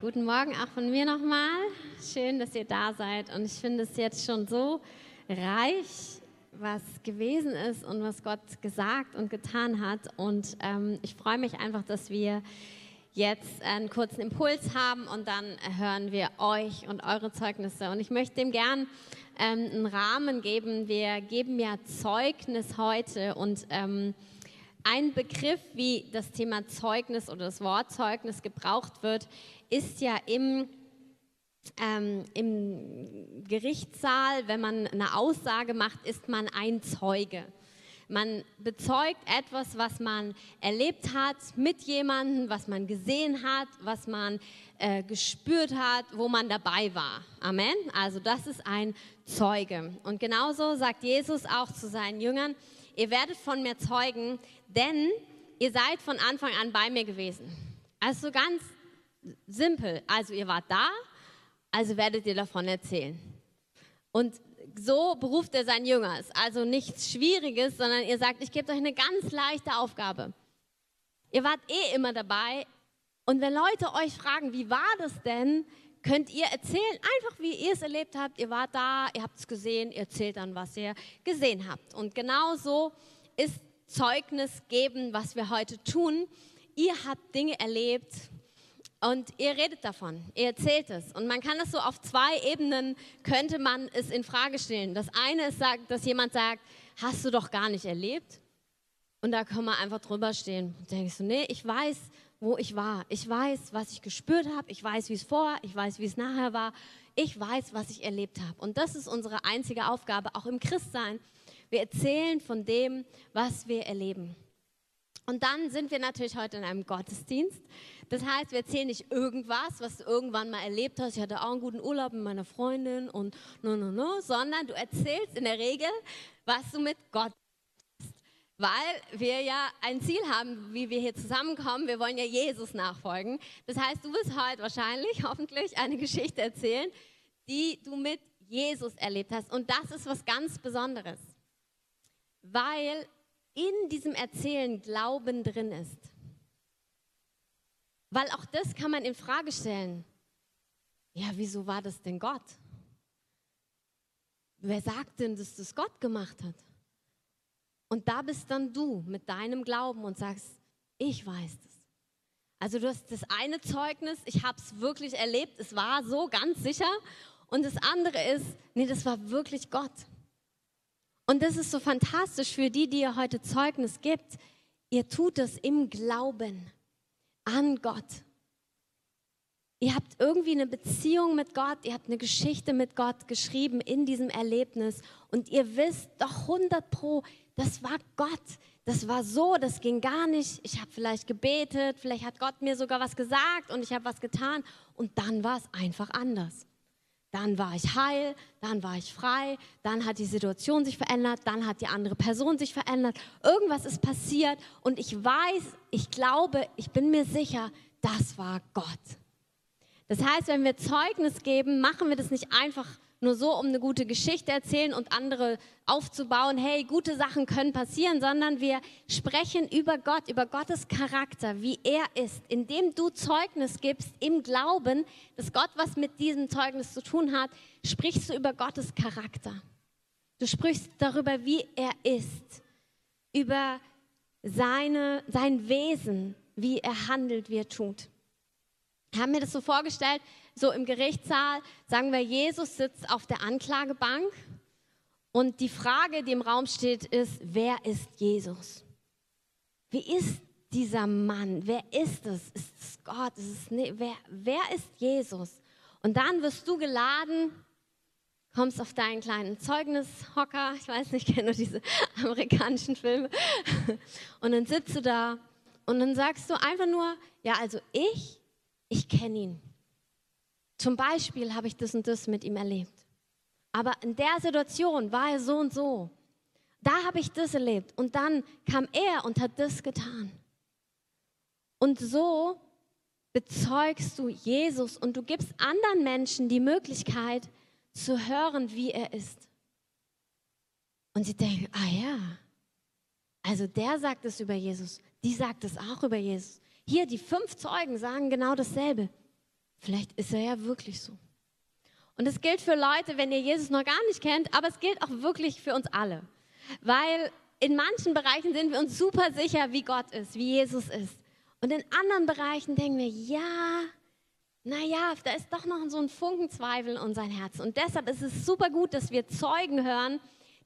Guten Morgen auch von mir nochmal. Schön, dass ihr da seid. Und ich finde es jetzt schon so reich, was gewesen ist und was Gott gesagt und getan hat. Und ähm, ich freue mich einfach, dass wir jetzt einen kurzen Impuls haben und dann hören wir euch und eure Zeugnisse. Und ich möchte dem gern ähm, einen Rahmen geben. Wir geben ja Zeugnis heute und ähm, ein Begriff, wie das Thema Zeugnis oder das Wort Zeugnis gebraucht wird, ist ja im, ähm, im Gerichtssaal, wenn man eine Aussage macht, ist man ein Zeuge. Man bezeugt etwas, was man erlebt hat mit jemandem, was man gesehen hat, was man äh, gespürt hat, wo man dabei war. Amen. Also das ist ein Zeuge. Und genauso sagt Jesus auch zu seinen Jüngern, ihr werdet von mir zeugen, denn ihr seid von Anfang an bei mir gewesen. Also ganz simpel. Also ihr wart da, also werdet ihr davon erzählen. Und so beruft er seinen Jünger. Ist also nichts Schwieriges, sondern ihr sagt, ich gebe euch eine ganz leichte Aufgabe. Ihr wart eh immer dabei. Und wenn Leute euch fragen, wie war das denn, könnt ihr erzählen, einfach wie ihr es erlebt habt. Ihr wart da, ihr habt es gesehen, ihr erzählt dann, was ihr gesehen habt. Und genau so ist Zeugnis geben, was wir heute tun. Ihr habt Dinge erlebt, und ihr redet davon, ihr erzählt es. Und man kann das so auf zwei Ebenen, könnte man es in Frage stellen. Das eine ist, dass jemand sagt, hast du doch gar nicht erlebt? Und da kann man einfach drüber stehen. Und ich so, nee, ich weiß, wo ich war. Ich weiß, was ich gespürt habe. Ich weiß, wie es vor, ich weiß, wie es nachher war. Ich weiß, was ich erlebt habe. Und das ist unsere einzige Aufgabe, auch im Christsein. Wir erzählen von dem, was wir erleben. Und dann sind wir natürlich heute in einem Gottesdienst. Das heißt, wir erzählen nicht irgendwas, was du irgendwann mal erlebt hast. Ich hatte auch einen guten Urlaub mit meiner Freundin und no, no, no, sondern du erzählst in der Regel, was du mit Gott hast. Weil wir ja ein Ziel haben, wie wir hier zusammenkommen. Wir wollen ja Jesus nachfolgen. Das heißt, du wirst heute wahrscheinlich, hoffentlich, eine Geschichte erzählen, die du mit Jesus erlebt hast. Und das ist was ganz Besonderes. Weil in diesem Erzählen Glauben drin ist. Weil auch das kann man in Frage stellen. Ja, wieso war das denn Gott? Wer sagt denn, dass das Gott gemacht hat? Und da bist dann du mit deinem Glauben und sagst, ich weiß es. Also du hast das eine Zeugnis, ich habe es wirklich erlebt, es war so ganz sicher. Und das andere ist, nee, das war wirklich Gott. Und das ist so fantastisch für die, die ihr heute Zeugnis gibt. Ihr tut es im Glauben an Gott. Ihr habt irgendwie eine Beziehung mit Gott, ihr habt eine Geschichte mit Gott geschrieben in diesem Erlebnis und ihr wisst doch 100 Pro, das war Gott. Das war so, das ging gar nicht. Ich habe vielleicht gebetet, vielleicht hat Gott mir sogar was gesagt und ich habe was getan und dann war es einfach anders. Dann war ich heil, dann war ich frei, dann hat die Situation sich verändert, dann hat die andere Person sich verändert. Irgendwas ist passiert und ich weiß, ich glaube, ich bin mir sicher, das war Gott. Das heißt, wenn wir Zeugnis geben, machen wir das nicht einfach nur so, um eine gute Geschichte erzählen und andere aufzubauen, hey, gute Sachen können passieren, sondern wir sprechen über Gott, über Gottes Charakter, wie er ist, indem du Zeugnis gibst im Glauben, dass Gott was mit diesem Zeugnis zu tun hat, sprichst du über Gottes Charakter. Du sprichst darüber, wie er ist, über seine, sein Wesen, wie er handelt, wie er tut. Ich habe mir das so vorgestellt, so im Gerichtssaal, sagen wir, Jesus sitzt auf der Anklagebank und die Frage, die im Raum steht, ist, wer ist Jesus? Wie ist dieser Mann? Wer ist es? Ist es Gott? Ist es ne wer, wer ist Jesus? Und dann wirst du geladen, kommst auf deinen kleinen Zeugnishocker, ich weiß nicht, ich kenne nur diese amerikanischen Filme, und dann sitzt du da und dann sagst du einfach nur, ja, also ich, ich kenne ihn. Zum Beispiel habe ich das und das mit ihm erlebt. Aber in der Situation war er so und so. Da habe ich das erlebt. Und dann kam er und hat das getan. Und so bezeugst du Jesus und du gibst anderen Menschen die Möglichkeit zu hören, wie er ist. Und sie denken, ah ja, also der sagt es über Jesus, die sagt es auch über Jesus. Hier, die fünf Zeugen sagen genau dasselbe. Vielleicht ist er ja wirklich so. Und es gilt für Leute, wenn ihr Jesus noch gar nicht kennt, aber es gilt auch wirklich für uns alle. Weil in manchen Bereichen sind wir uns super sicher, wie Gott ist, wie Jesus ist. Und in anderen Bereichen denken wir, ja, naja, da ist doch noch so ein Funkenzweifel in unserem Herzen. Und deshalb ist es super gut, dass wir Zeugen hören,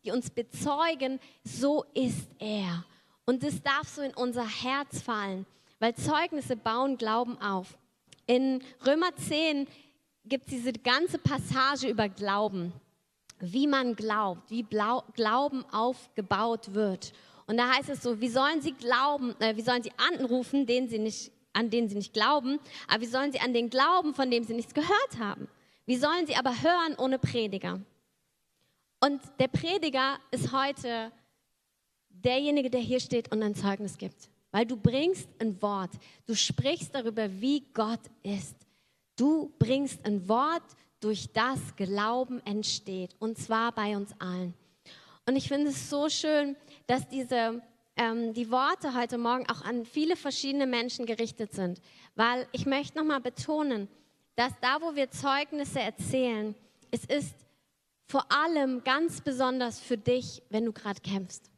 die uns bezeugen, so ist er. Und das darf so in unser Herz fallen, weil Zeugnisse bauen Glauben auf. In Römer 10 gibt es diese ganze Passage über Glauben, wie man glaubt, wie Blau Glauben aufgebaut wird. Und da heißt es so, wie sollen sie glauben, äh, wie sollen sie anrufen, denen sie nicht, an denen sie nicht glauben, aber wie sollen sie an den glauben, von dem sie nichts gehört haben? Wie sollen sie aber hören ohne Prediger? Und der Prediger ist heute derjenige, der hier steht und ein Zeugnis gibt. Weil du bringst ein Wort, du sprichst darüber, wie Gott ist. Du bringst ein Wort, durch das Glauben entsteht, und zwar bei uns allen. Und ich finde es so schön, dass diese, ähm, die Worte heute Morgen auch an viele verschiedene Menschen gerichtet sind, weil ich möchte nochmal betonen, dass da, wo wir Zeugnisse erzählen, es ist vor allem ganz besonders für dich, wenn du gerade kämpfst.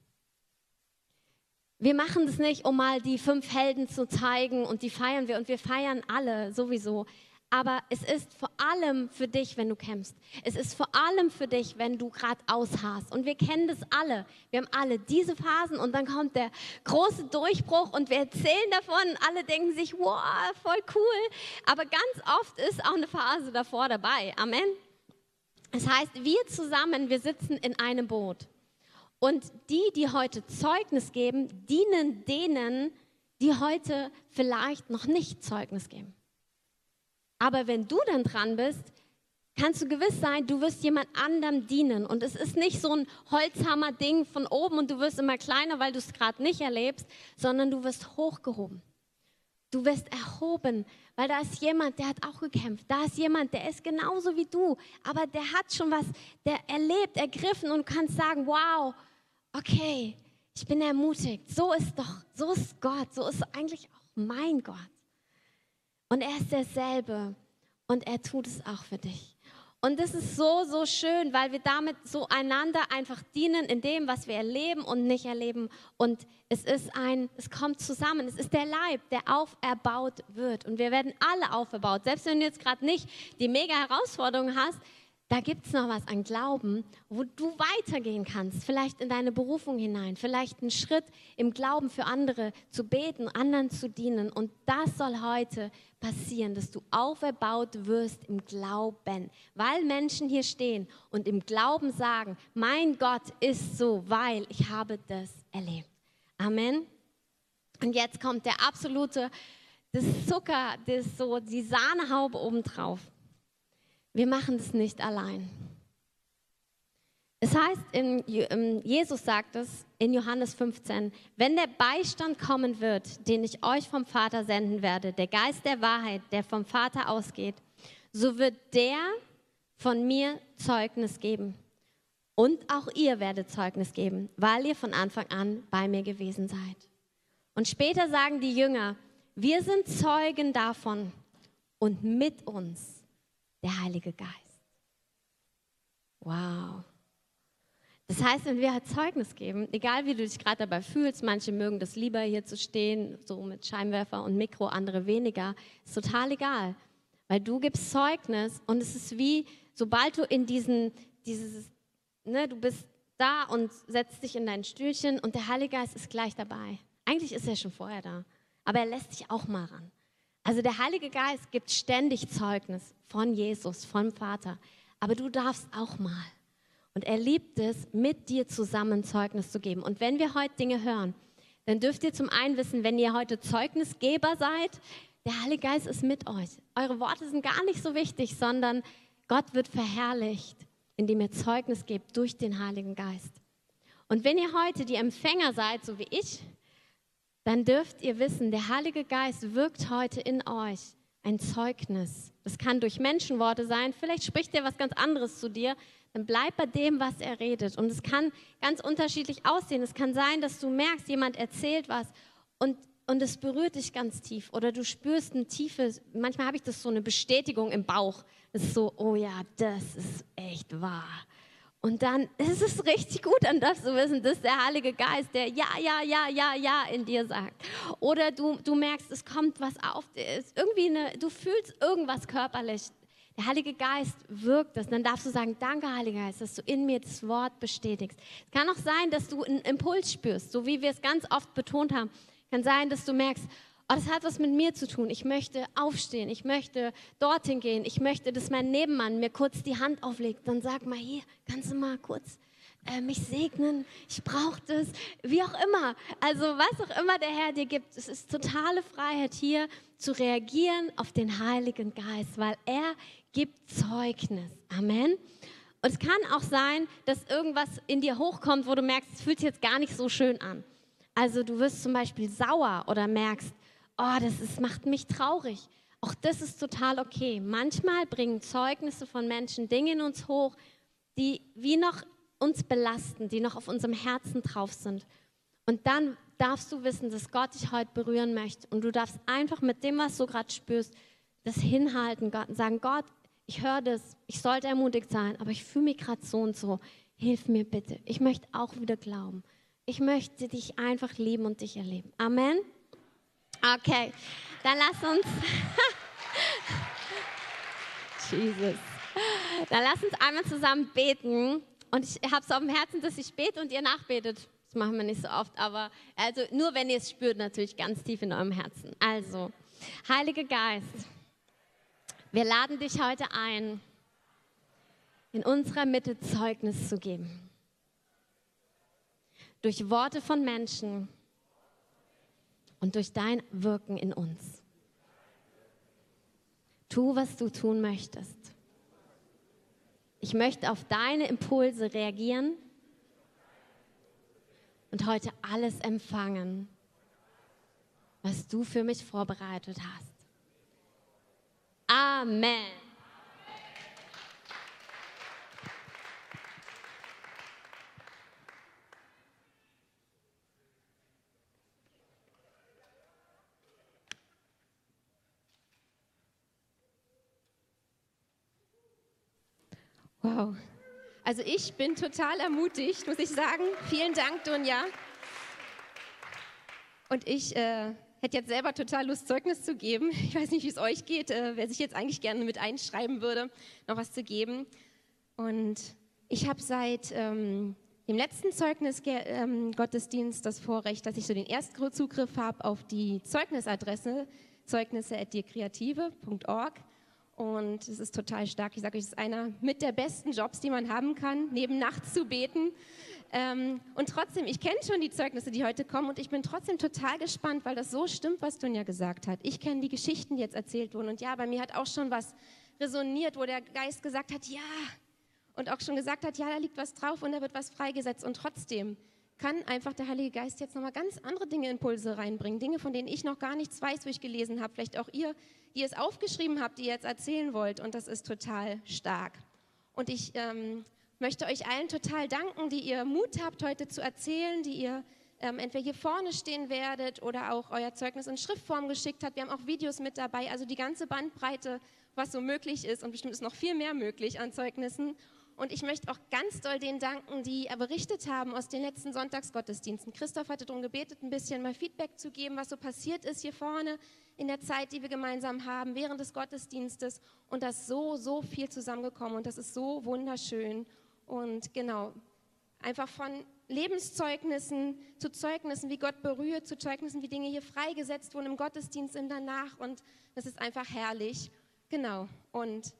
Wir machen das nicht, um mal die fünf Helden zu zeigen und die feiern wir und wir feiern alle sowieso aber es ist vor allem für dich, wenn du kämpfst. Es ist vor allem für dich, wenn du gerade ausharrst. Und wir kennen das alle. Wir haben alle diese Phasen und dann kommt der große Durchbruch und wir erzählen davon. Und alle denken sich, wow, voll cool. Aber ganz oft ist auch eine Phase davor dabei. Amen. Das heißt, wir zusammen, wir sitzen in einem Boot. Und die, die heute Zeugnis geben, dienen denen, die heute vielleicht noch nicht Zeugnis geben. Aber wenn du dann dran bist, kannst du gewiss sein, du wirst jemand anderem dienen. Und es ist nicht so ein Holzhammer-Ding von oben und du wirst immer kleiner, weil du es gerade nicht erlebst, sondern du wirst hochgehoben. Du wirst erhoben, weil da ist jemand, der hat auch gekämpft. Da ist jemand, der ist genauso wie du, aber der hat schon was, der erlebt, ergriffen und kannst sagen, wow, okay, ich bin ermutigt. So ist doch, so ist Gott, so ist eigentlich auch mein Gott. Und er ist derselbe und er tut es auch für dich. Und das ist so, so schön, weil wir damit so einander einfach dienen in dem, was wir erleben und nicht erleben. Und es ist ein, es kommt zusammen. Es ist der Leib, der auferbaut wird. Und wir werden alle auferbaut. Selbst wenn du jetzt gerade nicht die mega Herausforderung hast, da gibt es noch was an Glauben, wo du weitergehen kannst, vielleicht in deine Berufung hinein, vielleicht einen Schritt im Glauben für andere zu beten, anderen zu dienen. Und das soll heute passieren, dass du auferbaut wirst im Glauben, weil Menschen hier stehen und im Glauben sagen, mein Gott ist so, weil ich habe das erlebt. Amen. Und jetzt kommt der absolute, das Zucker, das so die Sahnehaube obendrauf. Wir machen das nicht allein. Es heißt, in, Jesus sagt es in Johannes 15, wenn der Beistand kommen wird, den ich euch vom Vater senden werde, der Geist der Wahrheit, der vom Vater ausgeht, so wird der von mir Zeugnis geben. Und auch ihr werdet Zeugnis geben, weil ihr von Anfang an bei mir gewesen seid. Und später sagen die Jünger, wir sind Zeugen davon und mit uns der Heilige Geist. Wow. Das heißt, wenn wir halt Zeugnis geben, egal wie du dich gerade dabei fühlst, manche mögen das lieber hier zu stehen, so mit Scheinwerfer und Mikro, andere weniger, ist total egal. Weil du gibst Zeugnis und es ist wie, sobald du in diesen, dieses, ne, du bist da und setzt dich in dein Stühlchen und der Heilige Geist ist gleich dabei. Eigentlich ist er schon vorher da, aber er lässt dich auch mal ran. Also der Heilige Geist gibt ständig Zeugnis von Jesus, vom Vater. Aber du darfst auch mal. Und er liebt es, mit dir zusammen Zeugnis zu geben. Und wenn wir heute Dinge hören, dann dürft ihr zum einen wissen, wenn ihr heute Zeugnisgeber seid, der Heilige Geist ist mit euch. Eure Worte sind gar nicht so wichtig, sondern Gott wird verherrlicht, indem ihr Zeugnis gebt durch den Heiligen Geist. Und wenn ihr heute die Empfänger seid, so wie ich, dann dürft ihr wissen, der Heilige Geist wirkt heute in euch ein Zeugnis. Das kann durch Menschenworte sein, vielleicht spricht er was ganz anderes zu dir, dann bleib bei dem, was er redet. Und es kann ganz unterschiedlich aussehen. Es kann sein, dass du merkst, jemand erzählt was und und es berührt dich ganz tief oder du spürst eine tiefe, manchmal habe ich das so eine Bestätigung im Bauch. Es ist so, oh ja, das ist echt wahr. Und dann ist es richtig gut, dann darfst du wissen, das ist der Heilige Geist, der ja, ja, ja, ja, ja in dir sagt. Oder du, du merkst, es kommt was auf, ist irgendwie eine, du fühlst irgendwas körperlich. Der Heilige Geist wirkt das. Dann darfst du sagen, danke Heiliger Geist, dass du in mir das Wort bestätigst. Es kann auch sein, dass du einen Impuls spürst, so wie wir es ganz oft betont haben. Kann sein, dass du merkst, oh, das hat was mit mir zu tun. Ich möchte aufstehen, ich möchte dorthin gehen, ich möchte, dass mein Nebenmann mir kurz die Hand auflegt. Dann sag mal hier, kannst du mal kurz äh, mich segnen? Ich brauche das, wie auch immer. Also was auch immer der Herr dir gibt, es ist totale Freiheit hier zu reagieren auf den Heiligen Geist, weil er gibt Zeugnis. Amen. Und es kann auch sein, dass irgendwas in dir hochkommt, wo du merkst, es fühlt sich jetzt gar nicht so schön an. Also du wirst zum Beispiel sauer oder merkst, oh, das ist, macht mich traurig. Auch das ist total okay. Manchmal bringen Zeugnisse von Menschen Dinge in uns hoch, die wie noch uns belasten, die noch auf unserem Herzen drauf sind. Und dann darfst du wissen, dass Gott dich heute berühren möchte. Und du darfst einfach mit dem, was du gerade spürst, das hinhalten Gott und sagen, Gott, ich höre das, ich sollte ermutigt sein, aber ich fühle mich gerade so und so. Hilf mir bitte. Ich möchte auch wieder glauben. Ich möchte dich einfach lieben und dich erleben. Amen. Okay, dann lass uns. Jesus. Dann lass uns einmal zusammen beten. Und ich habe es auf dem Herzen, dass ich bete und ihr nachbetet. Das machen wir nicht so oft, aber also nur wenn ihr es spürt, natürlich ganz tief in eurem Herzen. Also, Heiliger Geist, wir laden dich heute ein, in unserer Mitte Zeugnis zu geben durch Worte von Menschen und durch dein Wirken in uns. Tu, was du tun möchtest. Ich möchte auf deine Impulse reagieren und heute alles empfangen, was du für mich vorbereitet hast. Amen. Wow. Also ich bin total ermutigt, muss ich sagen. Vielen Dank, Dunja. Und ich äh, hätte jetzt selber total Lust, Zeugnis zu geben. Ich weiß nicht, wie es euch geht, äh, wer sich jetzt eigentlich gerne mit einschreiben würde, noch was zu geben. Und ich habe seit ähm, dem letzten Zeugnis ähm, das Vorrecht, dass ich so den Erstzugriff habe auf die Zeugnisadresse zeugnisse.dirkreative.org. Und es ist total stark. Ich sage euch, es ist einer mit der besten Jobs, die man haben kann, neben nachts zu beten. Ähm, und trotzdem, ich kenne schon die Zeugnisse, die heute kommen und ich bin trotzdem total gespannt, weil das so stimmt, was Dunja gesagt hat. Ich kenne die Geschichten, die jetzt erzählt wurden. Und ja, bei mir hat auch schon was resoniert, wo der Geist gesagt hat, ja. Und auch schon gesagt hat, ja, da liegt was drauf und da wird was freigesetzt. Und trotzdem kann einfach der Heilige Geist jetzt nochmal ganz andere Dinge, Impulse reinbringen. Dinge, von denen ich noch gar nichts weiß, wo ich gelesen habe. Vielleicht auch ihr, die es aufgeschrieben habt, die ihr jetzt erzählen wollt. Und das ist total stark. Und ich ähm, möchte euch allen total danken, die ihr Mut habt, heute zu erzählen, die ihr ähm, entweder hier vorne stehen werdet oder auch euer Zeugnis in Schriftform geschickt habt. Wir haben auch Videos mit dabei, also die ganze Bandbreite, was so möglich ist. Und bestimmt ist noch viel mehr möglich an Zeugnissen. Und ich möchte auch ganz doll denen danken, die berichtet haben aus den letzten Sonntagsgottesdiensten. Christoph hatte darum gebetet, ein bisschen mal Feedback zu geben, was so passiert ist hier vorne in der Zeit, die wir gemeinsam haben, während des Gottesdienstes. Und da ist so, so viel zusammengekommen und das ist so wunderschön. Und genau, einfach von Lebenszeugnissen zu Zeugnissen, wie Gott berührt, zu Zeugnissen, wie Dinge hier freigesetzt wurden im Gottesdienst und danach. Und das ist einfach herrlich. Genau. Und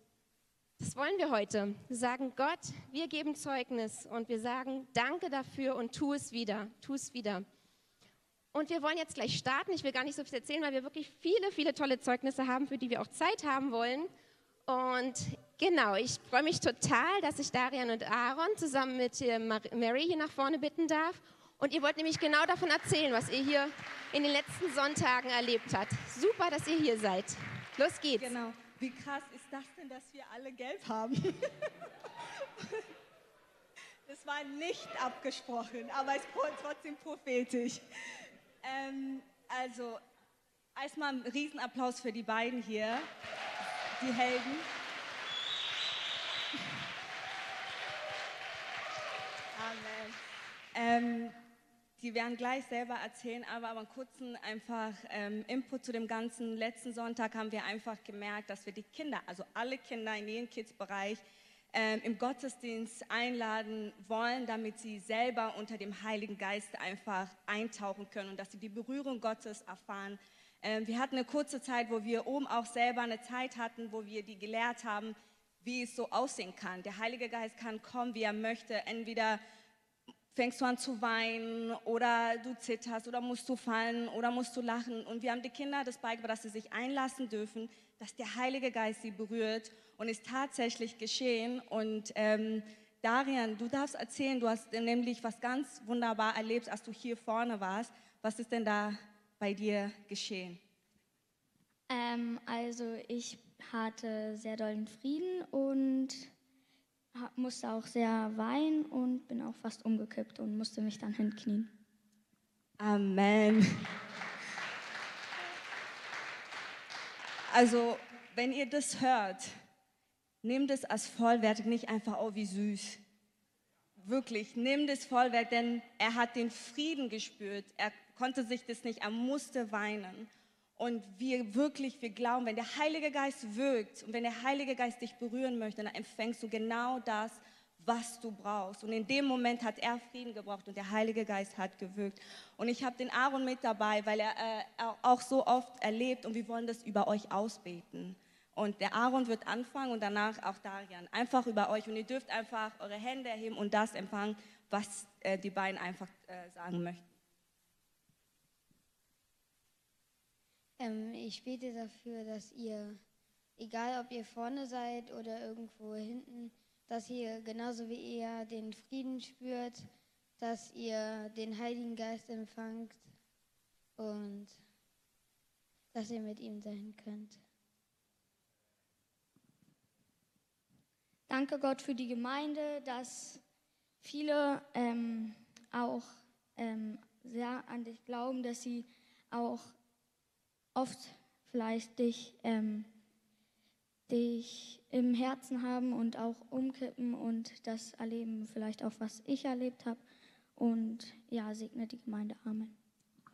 das wollen wir heute. Wir sagen, Gott, wir geben Zeugnis und wir sagen, danke dafür und tu es wieder, tu es wieder. Und wir wollen jetzt gleich starten. Ich will gar nicht so viel erzählen, weil wir wirklich viele, viele tolle Zeugnisse haben, für die wir auch Zeit haben wollen. Und genau, ich freue mich total, dass ich Darian und Aaron zusammen mit äh, Mary hier nach vorne bitten darf. Und ihr wollt nämlich genau davon erzählen, was ihr hier in den letzten Sonntagen erlebt habt. Super, dass ihr hier seid. Los geht's. Genau. Wie krass ist das denn, dass wir alle gelb haben? das war nicht abgesprochen, aber es ist trotzdem prophetisch. Ähm, Also, erstmal einen Riesenapplaus für die beiden hier, die Helden. Amen. Ähm, die werden gleich selber erzählen, aber, einen kurzen einfach ähm, Input zu dem ganzen. Letzten Sonntag haben wir einfach gemerkt, dass wir die Kinder, also alle Kinder in jedem Kids-Bereich, ähm, im Gottesdienst einladen wollen, damit sie selber unter dem Heiligen Geist einfach eintauchen können und dass sie die Berührung Gottes erfahren. Ähm, wir hatten eine kurze Zeit, wo wir oben auch selber eine Zeit hatten, wo wir die gelehrt haben, wie es so aussehen kann. Der Heilige Geist kann kommen, wie er möchte. Entweder fängst du an zu weinen oder du zitterst oder musst du fallen oder musst du lachen. Und wir haben die Kinder das beigebracht, dass sie sich einlassen dürfen, dass der Heilige Geist sie berührt und ist tatsächlich geschehen. Und ähm, Darian, du darfst erzählen, du hast nämlich was ganz wunderbar erlebt, als du hier vorne warst. Was ist denn da bei dir geschehen? Ähm, also ich hatte sehr dollen Frieden und musste auch sehr weinen und bin auch fast umgekippt und musste mich dann hinknien. Amen. Also, wenn ihr das hört, nehmt es als vollwertig, nicht einfach, oh, wie süß. Wirklich, nehmt es vollwertig, denn er hat den Frieden gespürt. Er konnte sich das nicht, er musste weinen. Und wir wirklich, wir glauben, wenn der Heilige Geist wirkt und wenn der Heilige Geist dich berühren möchte, dann empfängst du genau das, was du brauchst. Und in dem Moment hat er Frieden gebraucht und der Heilige Geist hat gewirkt. Und ich habe den Aaron mit dabei, weil er äh, auch so oft erlebt und wir wollen das über euch ausbeten. Und der Aaron wird anfangen und danach auch Darian. Einfach über euch. Und ihr dürft einfach eure Hände erheben und das empfangen, was äh, die beiden einfach äh, sagen möchten. Ähm, ich bete dafür, dass ihr, egal ob ihr vorne seid oder irgendwo hinten, dass ihr genauso wie ihr den Frieden spürt, dass ihr den Heiligen Geist empfangt und dass ihr mit ihm sein könnt. Danke Gott für die Gemeinde, dass viele ähm, auch ähm, sehr an dich glauben, dass sie auch oft vielleicht dich, ähm, dich im Herzen haben und auch umkippen und das erleben, vielleicht auch was ich erlebt habe. Und ja, segne die Gemeinde. Amen.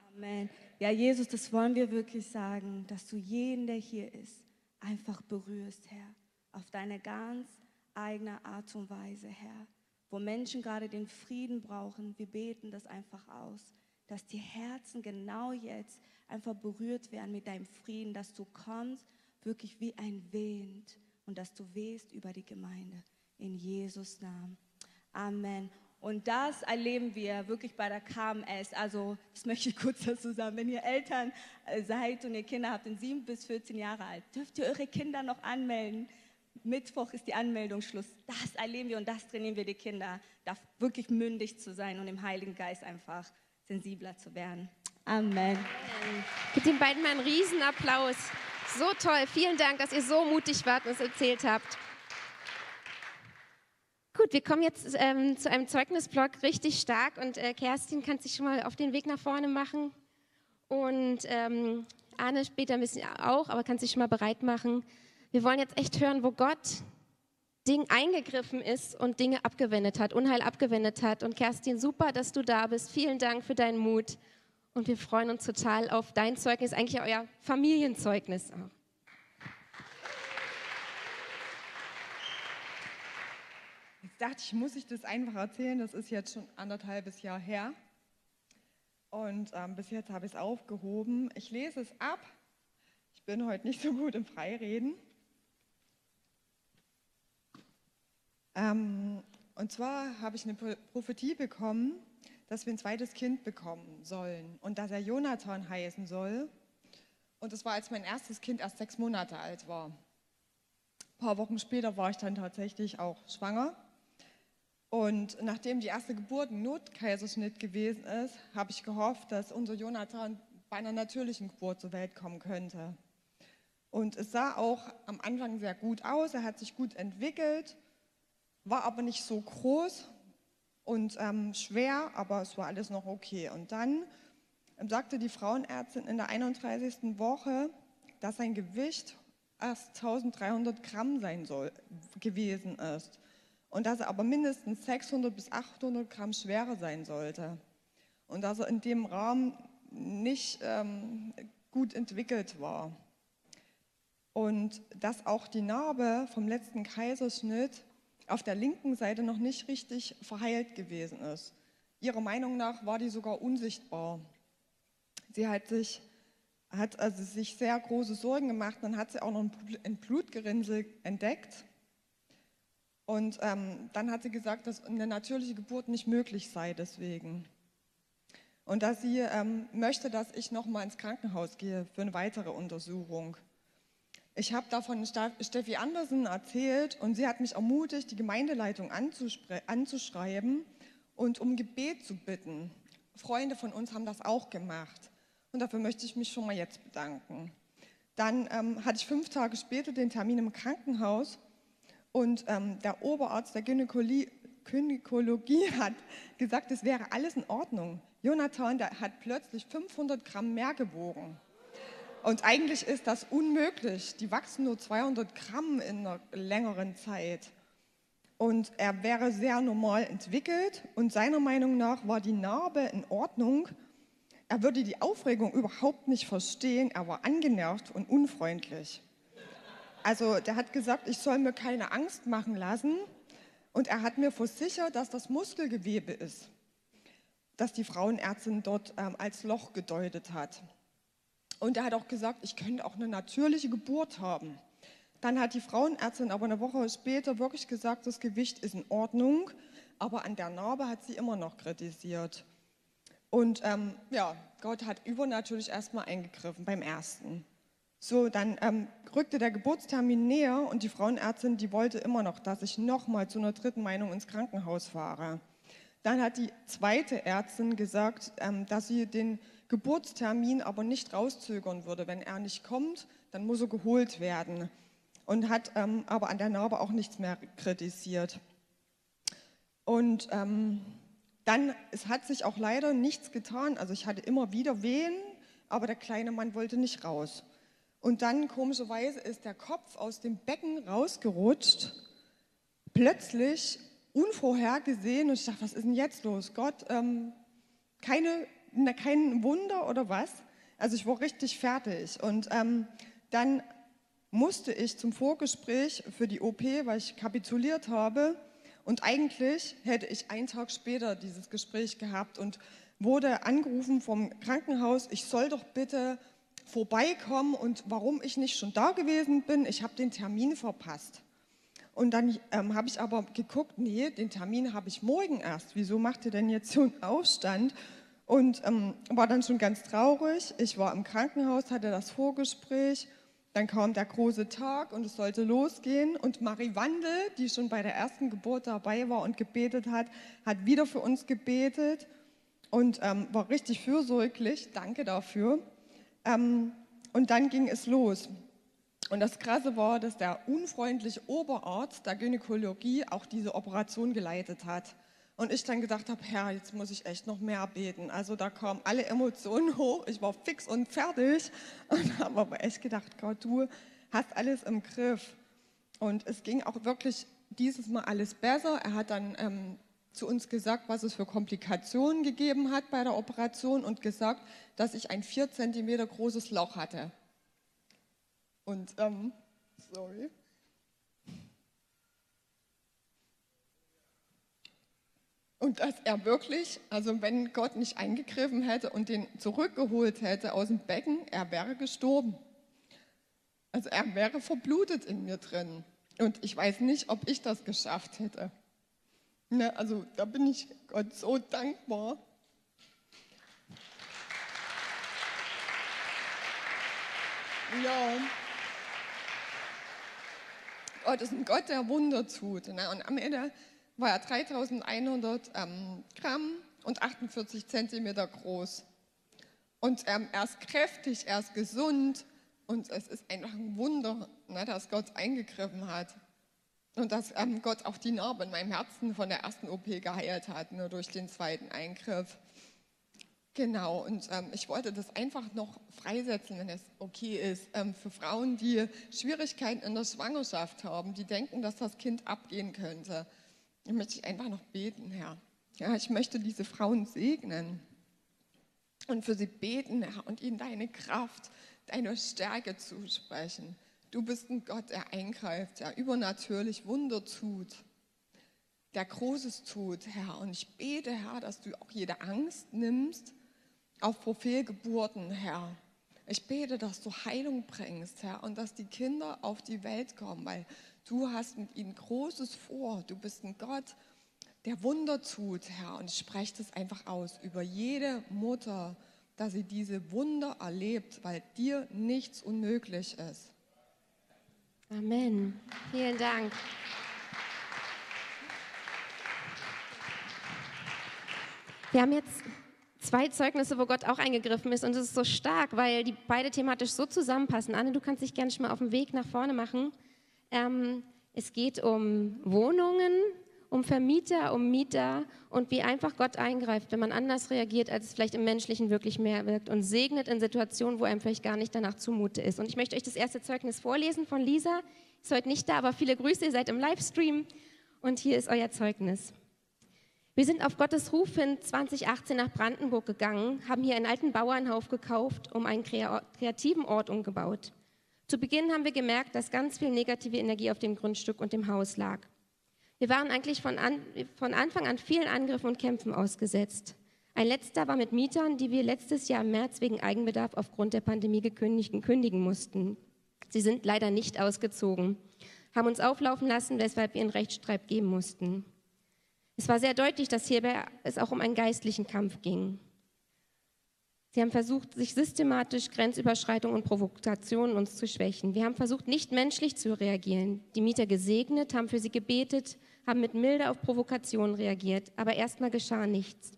Amen. Ja, Jesus, das wollen wir wirklich sagen, dass du jeden, der hier ist, einfach berührst, Herr, auf deine ganz eigene Art und Weise, Herr. Wo Menschen gerade den Frieden brauchen, wir beten das einfach aus, dass die Herzen genau jetzt einfach berührt werden mit deinem Frieden, dass du kommst wirklich wie ein Wind und dass du wehst über die Gemeinde. In Jesus Namen. Amen. Und das erleben wir wirklich bei der KMS. Also, das möchte ich kurz dazu sagen. Wenn ihr Eltern äh, seid und ihr Kinder habt, in sieben bis 14 Jahre alt, dürft ihr eure Kinder noch anmelden. Mittwoch ist die Anmeldung Schluss. Das erleben wir und das trainieren wir die Kinder, da wirklich mündig zu sein und im Heiligen Geist einfach sensibler zu werden. Amen. Gib den beiden mal einen Riesenapplaus. So toll. Vielen Dank, dass ihr so mutig wart und es erzählt habt. Gut, wir kommen jetzt ähm, zu einem Zeugnisblock richtig stark und äh, Kerstin kann sich schon mal auf den Weg nach vorne machen und ähm, Arne später ein bisschen auch, aber kann sich schon mal bereit machen. Wir wollen jetzt echt hören, wo Gott Ding eingegriffen ist und Dinge abgewendet hat, Unheil abgewendet hat. Und Kerstin, super, dass du da bist. Vielen Dank für deinen Mut. Und wir freuen uns total auf dein Zeugnis, eigentlich euer Familienzeugnis auch. Jetzt dachte ich, muss ich das einfach erzählen. Das ist jetzt schon anderthalbes Jahr her. Und ähm, bis jetzt habe ich es aufgehoben. Ich lese es ab. Ich bin heute nicht so gut im Freireden. Ähm, und zwar habe ich eine Prophetie bekommen dass wir ein zweites Kind bekommen sollen und dass er Jonathan heißen soll. Und das war, als mein erstes Kind erst sechs Monate alt war. Ein paar Wochen später war ich dann tatsächlich auch schwanger. Und nachdem die erste Geburt ein Notkaiserschnitt gewesen ist, habe ich gehofft, dass unser Jonathan bei einer natürlichen Geburt zur Welt kommen könnte. Und es sah auch am Anfang sehr gut aus, er hat sich gut entwickelt, war aber nicht so groß und ähm, schwer, aber es war alles noch okay. Und dann sagte die Frauenärztin in der 31. Woche, dass sein Gewicht erst 1300 Gramm sein soll, gewesen ist und dass er aber mindestens 600 bis 800 Gramm schwerer sein sollte und dass er in dem Rahmen nicht ähm, gut entwickelt war. Und dass auch die Narbe vom letzten Kaiserschnitt auf der linken Seite noch nicht richtig verheilt gewesen ist. Ihrer Meinung nach war die sogar unsichtbar. Sie hat sich, hat also sich sehr große Sorgen gemacht. Dann hat sie auch noch ein Blutgerinnsel entdeckt. Und ähm, dann hat sie gesagt, dass eine natürliche Geburt nicht möglich sei deswegen. Und dass sie ähm, möchte, dass ich nochmal ins Krankenhaus gehe für eine weitere Untersuchung. Ich habe davon Steffi Andersen erzählt und sie hat mich ermutigt, die Gemeindeleitung anzuschreiben und um Gebet zu bitten. Freunde von uns haben das auch gemacht und dafür möchte ich mich schon mal jetzt bedanken. Dann ähm, hatte ich fünf Tage später den Termin im Krankenhaus und ähm, der Oberarzt der Gynäkologie, hat gesagt, es wäre alles in Ordnung. Jonathan der hat plötzlich 500 Gramm mehr gewogen. Und eigentlich ist das unmöglich. Die wachsen nur 200 Gramm in einer längeren Zeit. Und er wäre sehr normal entwickelt und seiner Meinung nach war die Narbe in Ordnung. Er würde die Aufregung überhaupt nicht verstehen. Er war angenervt und unfreundlich. Also der hat gesagt, ich soll mir keine Angst machen lassen. Und er hat mir versichert, dass das Muskelgewebe ist, das die Frauenärztin dort ähm, als Loch gedeutet hat. Und er hat auch gesagt, ich könnte auch eine natürliche Geburt haben. Dann hat die Frauenärztin aber eine Woche später wirklich gesagt, das Gewicht ist in Ordnung, aber an der Narbe hat sie immer noch kritisiert. Und ähm, ja, Gott hat übernatürlich erstmal eingegriffen beim ersten. So, dann ähm, rückte der Geburtstermin näher und die Frauenärztin, die wollte immer noch, dass ich nochmal zu einer dritten Meinung ins Krankenhaus fahre. Dann hat die zweite Ärztin gesagt, ähm, dass sie den Geburtstermin aber nicht rauszögern würde. Wenn er nicht kommt, dann muss er geholt werden. Und hat ähm, aber an der Narbe auch nichts mehr kritisiert. Und ähm, dann, es hat sich auch leider nichts getan. Also ich hatte immer wieder Wehen, aber der kleine Mann wollte nicht raus. Und dann komischerweise ist der Kopf aus dem Becken rausgerutscht, plötzlich unvorhergesehen. Und ich dachte, was ist denn jetzt los? Gott, ähm, keine na, kein Wunder oder was. Also ich war richtig fertig. Und ähm, dann musste ich zum Vorgespräch für die OP, weil ich kapituliert habe. Und eigentlich hätte ich einen Tag später dieses Gespräch gehabt und wurde angerufen vom Krankenhaus, ich soll doch bitte vorbeikommen und warum ich nicht schon da gewesen bin, ich habe den Termin verpasst. Und dann ähm, habe ich aber geguckt, nee, den Termin habe ich morgen erst. Wieso macht ihr denn jetzt so einen Aufstand? Und ähm, war dann schon ganz traurig. Ich war im Krankenhaus, hatte das Vorgespräch. Dann kam der große Tag und es sollte losgehen. Und Marie Wandel, die schon bei der ersten Geburt dabei war und gebetet hat, hat wieder für uns gebetet und ähm, war richtig fürsorglich. Danke dafür. Ähm, und dann ging es los. Und das Krasse war, dass der unfreundliche Oberarzt der Gynäkologie auch diese Operation geleitet hat. Und ich dann gedacht habe, Herr, jetzt muss ich echt noch mehr beten. Also da kamen alle Emotionen hoch. Ich war fix und fertig und habe aber echt gedacht, Gott, du hast alles im Griff. Und es ging auch wirklich dieses Mal alles besser. Er hat dann ähm, zu uns gesagt, was es für Komplikationen gegeben hat bei der Operation und gesagt, dass ich ein vier Zentimeter großes Loch hatte. Und, ähm, sorry. Und dass er wirklich, also wenn Gott nicht eingegriffen hätte und den zurückgeholt hätte aus dem Becken, er wäre gestorben. Also er wäre verblutet in mir drin. Und ich weiß nicht, ob ich das geschafft hätte. Ne, also da bin ich Gott so dankbar. Ja. Gott ist ein Gott, der Wunder tut. Ne? Und am Ende war er 3100 ähm, Gramm und 48 Zentimeter groß. Und ähm, er ist kräftig, er ist gesund und es ist einfach ein Wunder, ne, dass Gott eingegriffen hat. Und dass ähm, Gott auch die Narbe in meinem Herzen von der ersten OP geheilt hat, nur durch den zweiten Eingriff. Genau, und ähm, ich wollte das einfach noch freisetzen, wenn es okay ist, ähm, für Frauen, die Schwierigkeiten in der Schwangerschaft haben, die denken, dass das Kind abgehen könnte. Da möchte ich einfach noch beten, Herr. Ja, ich möchte diese Frauen segnen und für sie beten, Herr, und ihnen deine Kraft, deine Stärke zusprechen. Du bist ein Gott, der eingreift, der übernatürlich Wunder tut, der Großes tut, Herr. Und ich bete, Herr, dass du auch jede Angst nimmst auf Prophelgeburten, Herr. Ich bete, dass du Heilung bringst, Herr, und dass die Kinder auf die Welt kommen, weil du hast mit ihnen Großes vor. Du bist ein Gott, der Wunder tut, Herr. Und spreche das einfach aus über jede Mutter, dass sie diese Wunder erlebt, weil dir nichts unmöglich ist. Amen. Vielen Dank. Wir haben jetzt zwei Zeugnisse, wo Gott auch eingegriffen ist und es ist so stark, weil die beide thematisch so zusammenpassen. Anne, du kannst dich gerne schon mal auf den Weg nach vorne machen. Ähm, es geht um Wohnungen, um Vermieter, um Mieter und wie einfach Gott eingreift, wenn man anders reagiert, als es vielleicht im Menschlichen wirklich mehr wirkt und segnet in Situationen, wo einem vielleicht gar nicht danach zumute ist. Und ich möchte euch das erste Zeugnis vorlesen von Lisa. Ist heute nicht da, aber viele Grüße, ihr seid im Livestream und hier ist euer Zeugnis. Wir sind auf Gottes Ruf hin 2018 nach Brandenburg gegangen, haben hier einen alten Bauernhof gekauft, um einen kreativen Ort umgebaut. Zu Beginn haben wir gemerkt, dass ganz viel negative Energie auf dem Grundstück und dem Haus lag. Wir waren eigentlich von, an, von Anfang an vielen Angriffen und Kämpfen ausgesetzt. Ein letzter war mit Mietern, die wir letztes Jahr im März wegen Eigenbedarf aufgrund der Pandemie kündigen mussten. Sie sind leider nicht ausgezogen, haben uns auflaufen lassen, weshalb wir einen Rechtsstreit geben mussten. Es war sehr deutlich, dass hierbei es auch um einen geistlichen Kampf ging. Sie haben versucht, sich systematisch Grenzüberschreitungen und Provokationen uns zu schwächen. Wir haben versucht, nicht menschlich zu reagieren. Die Mieter gesegnet, haben für sie gebetet, haben mit Milde auf Provokationen reagiert, aber erstmal geschah nichts.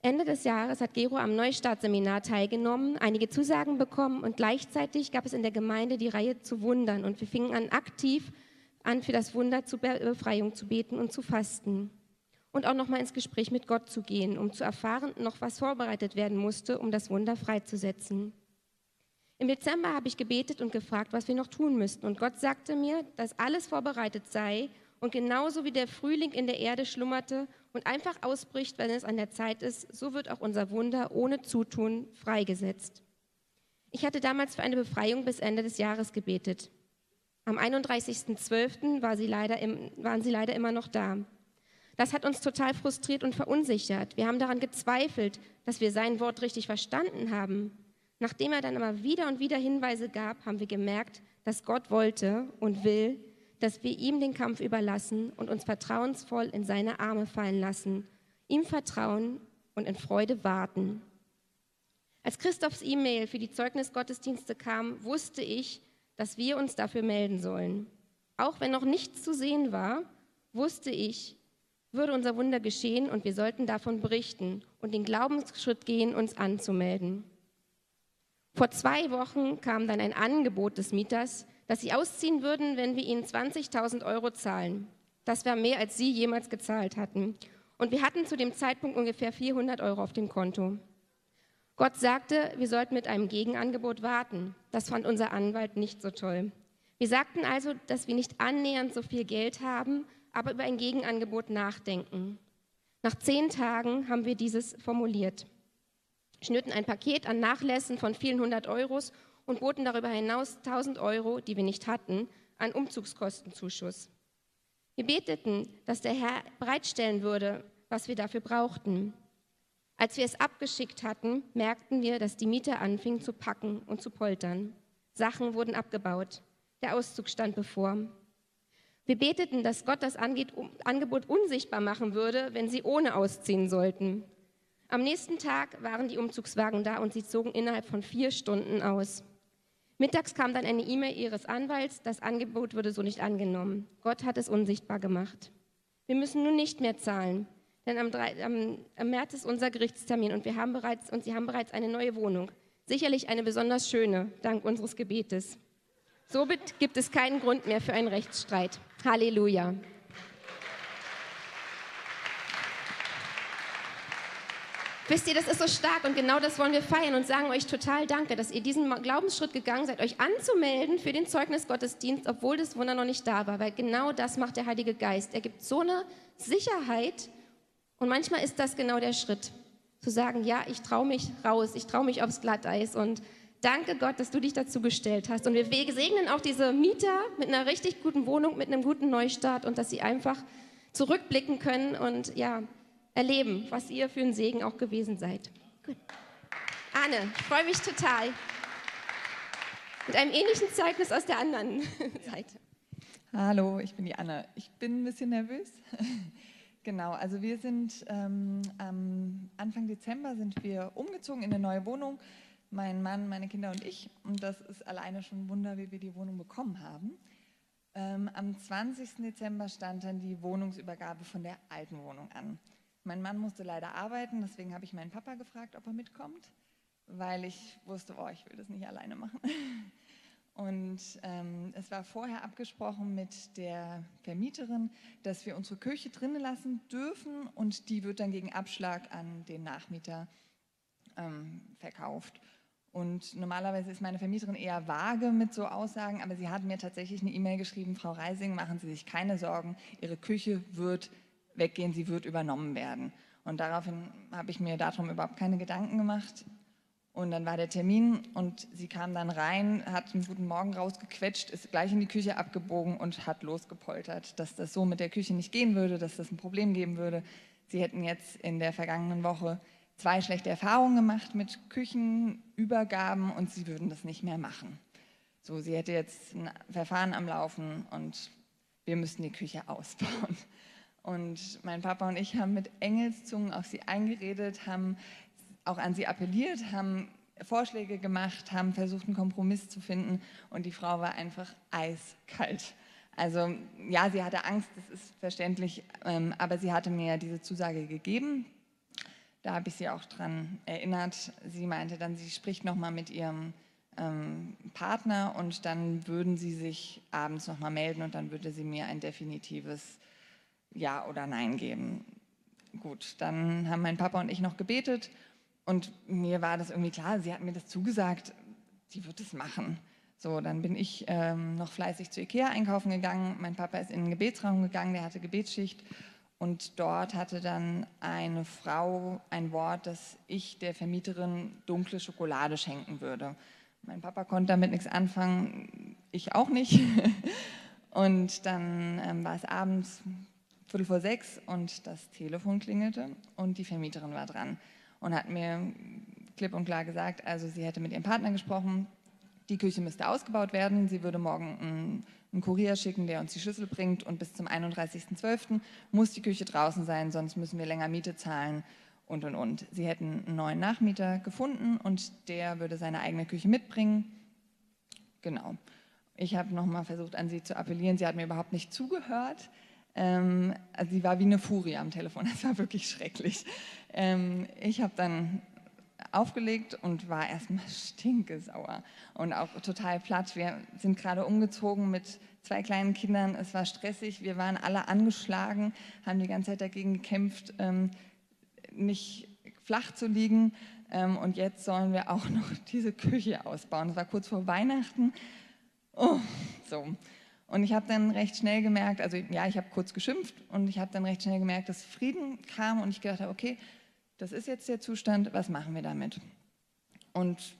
Ende des Jahres hat Gero am Neustartseminar teilgenommen, einige Zusagen bekommen und gleichzeitig gab es in der Gemeinde die Reihe zu Wundern und wir fingen an, aktiv an, für das Wunder zur Befreiung zu beten und zu fasten. Und auch nochmal ins Gespräch mit Gott zu gehen, um zu erfahren, noch was vorbereitet werden musste, um das Wunder freizusetzen. Im Dezember habe ich gebetet und gefragt, was wir noch tun müssten. Und Gott sagte mir, dass alles vorbereitet sei und genauso wie der Frühling in der Erde schlummerte und einfach ausbricht, wenn es an der Zeit ist, so wird auch unser Wunder ohne Zutun freigesetzt. Ich hatte damals für eine Befreiung bis Ende des Jahres gebetet. Am 31.12. War waren sie leider immer noch da. Das hat uns total frustriert und verunsichert. Wir haben daran gezweifelt, dass wir sein Wort richtig verstanden haben. Nachdem er dann aber wieder und wieder Hinweise gab, haben wir gemerkt, dass Gott wollte und will, dass wir ihm den Kampf überlassen und uns vertrauensvoll in seine Arme fallen lassen, ihm vertrauen und in Freude warten. Als Christophs E-Mail für die Zeugnisgottesdienste kam, wusste ich, dass wir uns dafür melden sollen. Auch wenn noch nichts zu sehen war, wusste ich, würde unser Wunder geschehen und wir sollten davon berichten und den Glaubensschritt gehen, uns anzumelden. Vor zwei Wochen kam dann ein Angebot des Mieters, dass sie ausziehen würden, wenn wir ihnen 20.000 Euro zahlen. Das war mehr, als sie jemals gezahlt hatten. Und wir hatten zu dem Zeitpunkt ungefähr 400 Euro auf dem Konto. Gott sagte, wir sollten mit einem Gegenangebot warten. Das fand unser Anwalt nicht so toll. Wir sagten also, dass wir nicht annähernd so viel Geld haben, aber über ein Gegenangebot nachdenken. Nach zehn Tagen haben wir dieses formuliert, schnürten ein Paket an Nachlässen von vielen hundert Euros und boten darüber hinaus 1000 Euro, die wir nicht hatten, an Umzugskostenzuschuss. Wir beteten, dass der Herr bereitstellen würde, was wir dafür brauchten. Als wir es abgeschickt hatten, merkten wir, dass die Mieter anfingen zu packen und zu poltern. Sachen wurden abgebaut. Der Auszug stand bevor. Wir beteten, dass Gott das Angebot unsichtbar machen würde, wenn sie ohne ausziehen sollten. Am nächsten Tag waren die Umzugswagen da und sie zogen innerhalb von vier Stunden aus. Mittags kam dann eine E-Mail ihres Anwalts, das Angebot würde so nicht angenommen. Gott hat es unsichtbar gemacht. Wir müssen nun nicht mehr zahlen, denn am, 3, am, am März ist unser Gerichtstermin und, wir haben bereits, und sie haben bereits eine neue Wohnung. Sicherlich eine besonders schöne, dank unseres Gebetes. Somit gibt es keinen Grund mehr für einen Rechtsstreit. Wisst ihr, das ist so stark und genau das wollen wir feiern und sagen euch total Danke, dass ihr diesen Glaubensschritt gegangen seid, euch anzumelden für den Zeugnisgottesdienst, obwohl das Wunder noch nicht da war, weil genau das macht der Heilige Geist. Er gibt so eine Sicherheit und manchmal ist das genau der Schritt, zu sagen, ja, ich traue mich raus, ich traue mich aufs Glatteis und danke Gott, dass du dich dazu gestellt hast. Und wir segnen auch diese Mieter mit einer richtig guten Wohnung, mit einem guten Neustart und dass sie einfach zurückblicken können und ja, erleben, was ihr für ein Segen auch gewesen seid. Gut. Anne, ich freue mich total. Mit einem ähnlichen Zeugnis aus der anderen Seite. Hallo, ich bin die Anne. Ich bin ein bisschen nervös. genau, also wir sind ähm, am Anfang Dezember sind wir umgezogen in eine neue Wohnung. Mein Mann, meine Kinder und ich. Und das ist alleine schon ein Wunder, wie wir die Wohnung bekommen haben. Ähm, am 20. Dezember stand dann die Wohnungsübergabe von der alten Wohnung an. Mein Mann musste leider arbeiten, deswegen habe ich meinen Papa gefragt, ob er mitkommt, weil ich wusste, oh, ich will das nicht alleine machen. Und ähm, es war vorher abgesprochen mit der Vermieterin, dass wir unsere Küche drinnen lassen dürfen und die wird dann gegen Abschlag an den Nachmieter ähm, verkauft. Und normalerweise ist meine Vermieterin eher vage mit so Aussagen, aber sie hat mir tatsächlich eine E-Mail geschrieben, Frau Reising, machen Sie sich keine Sorgen, Ihre Küche wird weggehen, sie wird übernommen werden. Und daraufhin habe ich mir darum überhaupt keine Gedanken gemacht. Und dann war der Termin und sie kam dann rein, hat einen guten Morgen rausgequetscht, ist gleich in die Küche abgebogen und hat losgepoltert, dass das so mit der Küche nicht gehen würde, dass das ein Problem geben würde. Sie hätten jetzt in der vergangenen Woche zwei schlechte Erfahrungen gemacht mit Küchenübergaben und sie würden das nicht mehr machen. So, sie hätte jetzt ein Verfahren am Laufen und wir müssten die Küche ausbauen. Und mein Papa und ich haben mit Engelszungen auf sie eingeredet, haben auch an sie appelliert, haben Vorschläge gemacht, haben versucht, einen Kompromiss zu finden. Und die Frau war einfach eiskalt. Also ja, sie hatte Angst, das ist verständlich, ähm, aber sie hatte mir diese Zusage gegeben. Da habe ich sie auch dran erinnert. Sie meinte dann, sie spricht nochmal mit ihrem ähm, Partner und dann würden sie sich abends nochmal melden und dann würde sie mir ein definitives ja oder Nein geben. Gut, dann haben mein Papa und ich noch gebetet und mir war das irgendwie klar, sie hat mir das zugesagt, sie wird es machen. So, dann bin ich ähm, noch fleißig zu Ikea einkaufen gegangen. Mein Papa ist in den Gebetsraum gegangen, der hatte Gebetsschicht. Und dort hatte dann eine Frau ein Wort, dass ich der Vermieterin dunkle Schokolade schenken würde. Mein Papa konnte damit nichts anfangen, ich auch nicht. Und dann ähm, war es abends, Viertel vor sechs und das Telefon klingelte und die Vermieterin war dran und hat mir klipp und klar gesagt, also sie hätte mit ihrem Partner gesprochen, die Küche müsste ausgebaut werden, sie würde morgen einen, einen Kurier schicken, der uns die Schlüssel bringt und bis zum 31.12. muss die Küche draußen sein, sonst müssen wir länger Miete zahlen und und und. Sie hätten einen neuen Nachmieter gefunden und der würde seine eigene Küche mitbringen. Genau. Ich habe nochmal versucht, an sie zu appellieren. Sie hat mir überhaupt nicht zugehört. Ähm, also sie war wie eine Furie am Telefon, das war wirklich schrecklich. Ähm, ich habe dann aufgelegt und war erstmal stinkesauer und auch total platt. Wir sind gerade umgezogen mit zwei kleinen Kindern, es war stressig, wir waren alle angeschlagen, haben die ganze Zeit dagegen gekämpft, ähm, nicht flach zu liegen. Ähm, und jetzt sollen wir auch noch diese Küche ausbauen. Es war kurz vor Weihnachten. Oh, so. Und ich habe dann recht schnell gemerkt, also ja, ich habe kurz geschimpft und ich habe dann recht schnell gemerkt, dass Frieden kam und ich gedacht habe, okay, das ist jetzt der Zustand, was machen wir damit? Und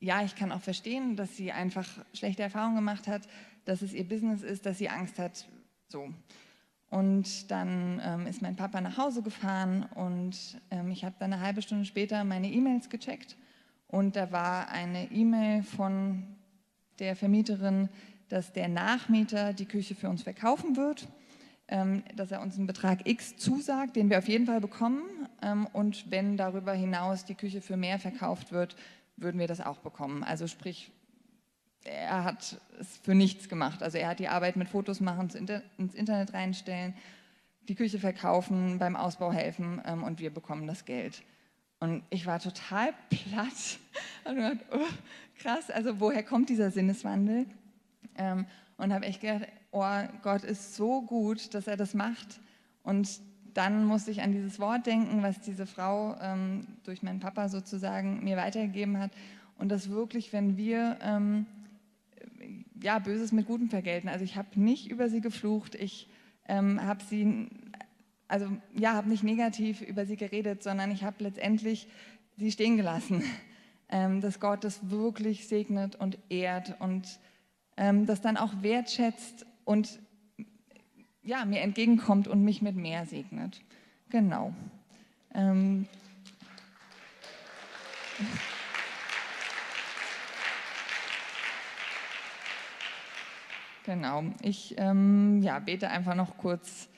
ja, ich kann auch verstehen, dass sie einfach schlechte Erfahrungen gemacht hat, dass es ihr Business ist, dass sie Angst hat, so. Und dann ähm, ist mein Papa nach Hause gefahren und ähm, ich habe dann eine halbe Stunde später meine E-Mails gecheckt und da war eine E-Mail von der Vermieterin, dass der Nachmieter die Küche für uns verkaufen wird, dass er uns einen Betrag X zusagt, den wir auf jeden Fall bekommen. Ähm, und wenn darüber hinaus die Küche für mehr verkauft wird, würden wir das auch bekommen. Also sprich, er hat es für nichts gemacht. Also er hat die Arbeit mit Fotos machen, ins Internet reinstellen, die Küche verkaufen, beim Ausbau helfen ähm, und wir bekommen das Geld. Und ich war total platt und gedacht, oh, krass, also woher kommt dieser Sinneswandel? Ähm, und habe echt gedacht, oh, Gott ist so gut, dass er das macht. Und dann musste ich an dieses Wort denken, was diese Frau ähm, durch meinen Papa sozusagen mir weitergegeben hat. Und das wirklich, wenn wir ähm, ja, Böses mit Gutem vergelten. Also ich habe nicht über sie geflucht, ich ähm, habe sie, also ja, habe nicht negativ über sie geredet, sondern ich habe letztendlich sie stehen gelassen. Ähm, dass Gott das wirklich segnet und ehrt und ähm, das dann auch wertschätzt und ja, mir entgegenkommt und mich mit mehr segnet. Genau. Ähm Genau. Ich ähm, ja, bete einfach noch kurz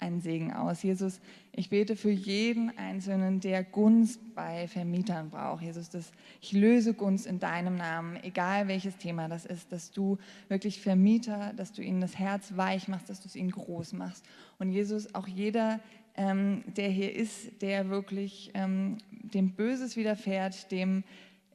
einen Segen aus. Jesus, ich bete für jeden Einzelnen, der Gunst bei Vermietern braucht. Jesus, dass ich löse Gunst in deinem Namen, egal welches Thema das ist, dass du wirklich Vermieter, dass du ihnen das Herz weich machst, dass du es ihnen groß machst. Und Jesus, auch jeder, ähm, der hier ist, der wirklich ähm, dem Böses widerfährt, dem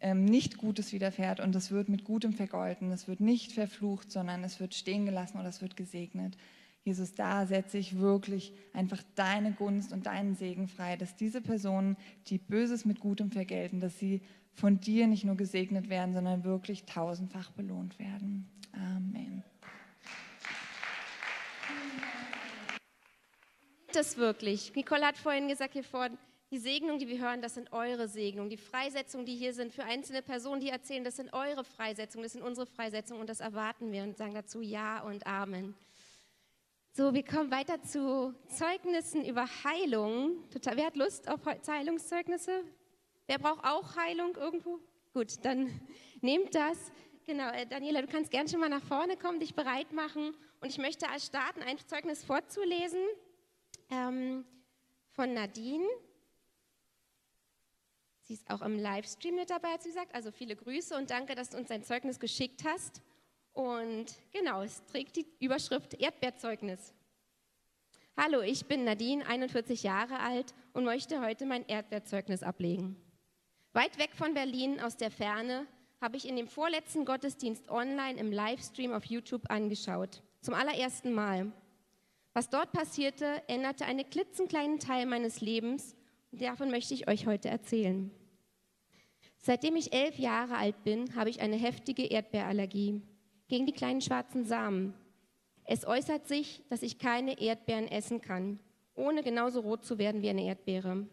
ähm, nicht Gutes widerfährt und es wird mit Gutem vergolten, es wird nicht verflucht, sondern es wird stehen gelassen oder es wird gesegnet. Jesus, da setze ich wirklich einfach deine Gunst und deinen Segen frei, dass diese Personen, die Böses mit Gutem vergelten, dass sie von dir nicht nur gesegnet werden, sondern wirklich tausendfach belohnt werden. Amen. Das wirklich. Nicole hat vorhin gesagt hier vorne, die Segnungen, die wir hören, das sind eure Segnungen. Die Freisetzungen, die hier sind für einzelne Personen, die erzählen, das sind eure Freisetzungen, das sind unsere Freisetzungen und das erwarten wir und sagen dazu Ja und Amen. So, wir kommen weiter zu Zeugnissen über Heilung. Total, wer hat Lust auf Heilungszeugnisse? Wer braucht auch Heilung irgendwo? Gut, dann nehmt das. Genau, äh, Daniela, du kannst gerne schon mal nach vorne kommen, dich bereit machen. Und ich möchte als starten, ein Zeugnis vorzulesen ähm, von Nadine. Sie ist auch im Livestream mit dabei, hat sie gesagt. Also viele Grüße und danke, dass du uns dein Zeugnis geschickt hast. Und genau, es trägt die Überschrift Erdbeerzeugnis. Hallo, ich bin Nadine, 41 Jahre alt und möchte heute mein Erdbeerzeugnis ablegen. Weit weg von Berlin, aus der Ferne, habe ich in dem vorletzten Gottesdienst online im Livestream auf YouTube angeschaut. Zum allerersten Mal. Was dort passierte, änderte einen klitzenkleinen Teil meines Lebens Davon möchte ich euch heute erzählen. Seitdem ich elf Jahre alt bin, habe ich eine heftige Erdbeerallergie gegen die kleinen schwarzen Samen. Es äußert sich, dass ich keine Erdbeeren essen kann, ohne genauso rot zu werden wie eine Erdbeere.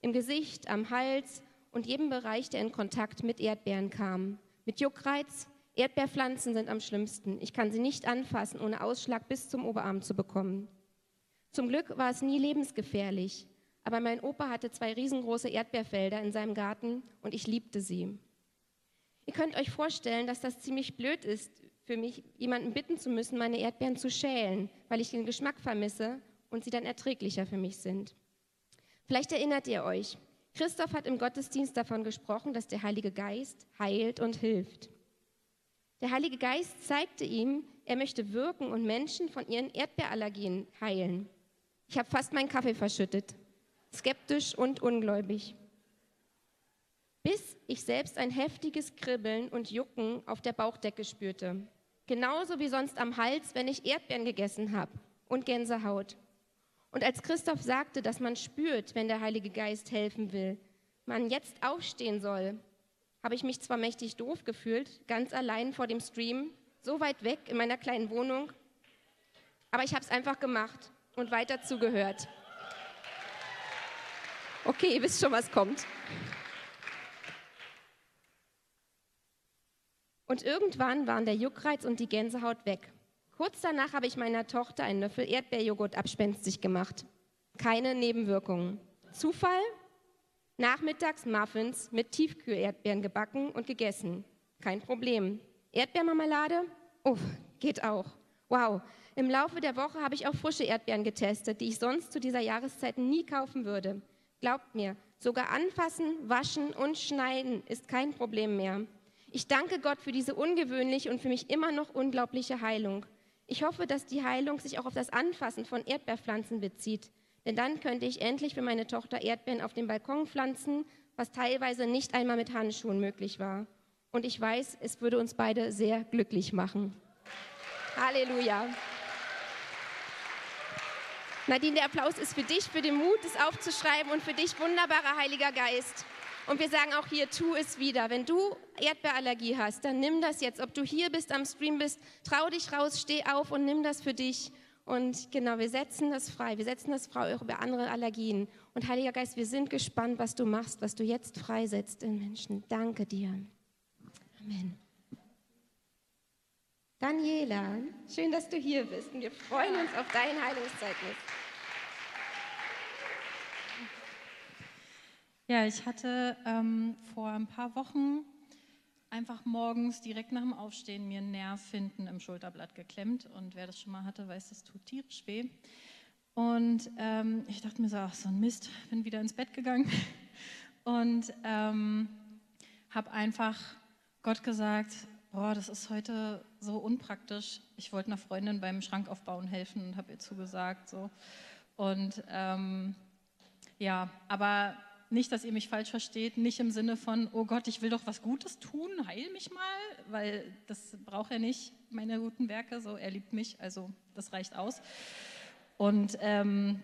Im Gesicht, am Hals und jedem Bereich, der in Kontakt mit Erdbeeren kam. Mit Juckreiz, Erdbeerpflanzen sind am schlimmsten. Ich kann sie nicht anfassen, ohne Ausschlag bis zum Oberarm zu bekommen. Zum Glück war es nie lebensgefährlich. Aber mein Opa hatte zwei riesengroße Erdbeerfelder in seinem Garten und ich liebte sie. Ihr könnt euch vorstellen, dass das ziemlich blöd ist, für mich jemanden bitten zu müssen, meine Erdbeeren zu schälen, weil ich den Geschmack vermisse und sie dann erträglicher für mich sind. Vielleicht erinnert ihr euch, Christoph hat im Gottesdienst davon gesprochen, dass der Heilige Geist heilt und hilft. Der Heilige Geist zeigte ihm, er möchte wirken und Menschen von ihren Erdbeerallergien heilen. Ich habe fast meinen Kaffee verschüttet skeptisch und ungläubig. Bis ich selbst ein heftiges Kribbeln und Jucken auf der Bauchdecke spürte. Genauso wie sonst am Hals, wenn ich Erdbeeren gegessen habe und Gänsehaut. Und als Christoph sagte, dass man spürt, wenn der Heilige Geist helfen will, man jetzt aufstehen soll, habe ich mich zwar mächtig doof gefühlt, ganz allein vor dem Stream, so weit weg in meiner kleinen Wohnung, aber ich habe es einfach gemacht und weiter zugehört. Okay, ihr wisst schon, was kommt. Und irgendwann waren der Juckreiz und die Gänsehaut weg. Kurz danach habe ich meiner Tochter einen Löffel Erdbeerjoghurt abspenstig gemacht. Keine Nebenwirkungen. Zufall? Nachmittags Muffins mit Tiefkühlerdbeeren gebacken und gegessen. Kein Problem. Erdbeermarmelade? Uff, geht auch. Wow. Im Laufe der Woche habe ich auch frische Erdbeeren getestet, die ich sonst zu dieser Jahreszeit nie kaufen würde. Glaubt mir, sogar anfassen, waschen und schneiden ist kein Problem mehr. Ich danke Gott für diese ungewöhnliche und für mich immer noch unglaubliche Heilung. Ich hoffe, dass die Heilung sich auch auf das Anfassen von Erdbeerpflanzen bezieht. Denn dann könnte ich endlich für meine Tochter Erdbeeren auf dem Balkon pflanzen, was teilweise nicht einmal mit Handschuhen möglich war. Und ich weiß, es würde uns beide sehr glücklich machen. Halleluja. Nadine, der Applaus ist für dich, für den Mut, es aufzuschreiben und für dich, wunderbarer Heiliger Geist. Und wir sagen auch hier, tu es wieder. Wenn du Erdbeerallergie hast, dann nimm das jetzt. Ob du hier bist, am Stream bist, trau dich raus, steh auf und nimm das für dich. Und genau, wir setzen das frei. Wir setzen das frei über andere Allergien. Und Heiliger Geist, wir sind gespannt, was du machst, was du jetzt freisetzt in Menschen. Danke dir. Amen. Daniela, schön, dass du hier bist. Und wir freuen uns auf dein Heilungszeugnis. Ja, ich hatte ähm, vor ein paar Wochen einfach morgens direkt nach dem Aufstehen mir einen Nerv hinten im Schulterblatt geklemmt. Und wer das schon mal hatte, weiß, das tut tierisch weh. Und ähm, ich dachte mir so, ach so ein Mist, bin wieder ins Bett gegangen und ähm, habe einfach Gott gesagt, boah, das ist heute so unpraktisch. Ich wollte einer Freundin beim Schrank aufbauen helfen und habe ihr zugesagt. So. Und ähm, ja, aber nicht, dass ihr mich falsch versteht, nicht im Sinne von, oh Gott, ich will doch was Gutes tun, heil mich mal, weil das braucht er nicht, meine guten Werke, so, er liebt mich, also das reicht aus. Und ähm,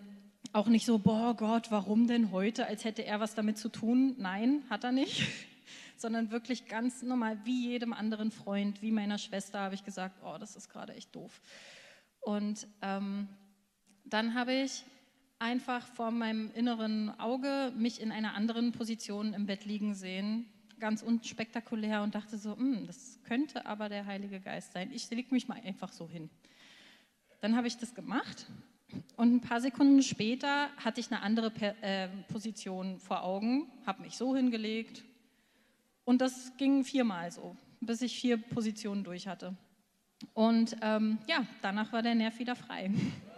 auch nicht so, boah Gott, warum denn heute, als hätte er was damit zu tun. Nein, hat er nicht. Sondern wirklich ganz normal, wie jedem anderen Freund, wie meiner Schwester, habe ich gesagt, oh, das ist gerade echt doof. Und ähm, dann habe ich einfach vor meinem inneren Auge mich in einer anderen Position im Bett liegen sehen, ganz unspektakulär und dachte so, hm, das könnte aber der Heilige Geist sein. Ich lege mich mal einfach so hin. Dann habe ich das gemacht und ein paar Sekunden später hatte ich eine andere äh, Position vor Augen, habe mich so hingelegt und das ging viermal so, bis ich vier Positionen durch hatte. Und ähm, ja, danach war der Nerv wieder frei.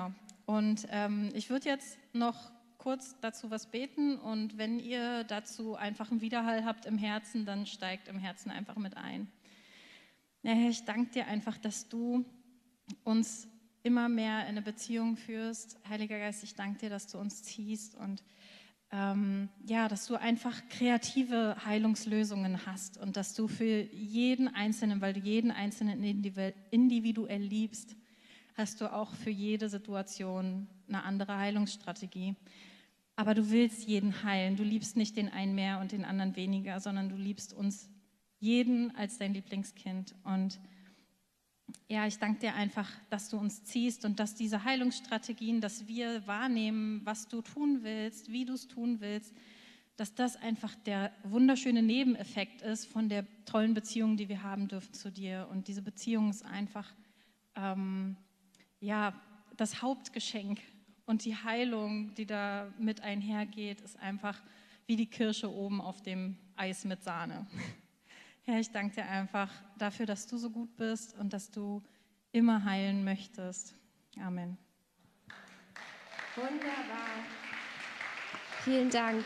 Genau. Und ähm, ich würde jetzt noch kurz dazu was beten und wenn ihr dazu einfach einen Widerhall habt im Herzen, dann steigt im Herzen einfach mit ein. Ja, Herr, ich danke dir einfach, dass du uns immer mehr in eine Beziehung führst. Heiliger Geist, ich danke dir, dass du uns ziehst und ähm, ja, dass du einfach kreative Heilungslösungen hast und dass du für jeden Einzelnen, weil du jeden Einzelnen individuell liebst, hast du auch für jede Situation eine andere Heilungsstrategie. Aber du willst jeden heilen. Du liebst nicht den einen mehr und den anderen weniger, sondern du liebst uns jeden als dein Lieblingskind. Und ja, ich danke dir einfach, dass du uns ziehst und dass diese Heilungsstrategien, dass wir wahrnehmen, was du tun willst, wie du es tun willst, dass das einfach der wunderschöne Nebeneffekt ist von der tollen Beziehung, die wir haben dürfen zu dir. Und diese Beziehung ist einfach ähm, ja, das Hauptgeschenk und die Heilung, die da mit einhergeht, ist einfach wie die Kirsche oben auf dem Eis mit Sahne. Herr, ich danke dir einfach dafür, dass du so gut bist und dass du immer heilen möchtest. Amen. Wunderbar. Vielen Dank.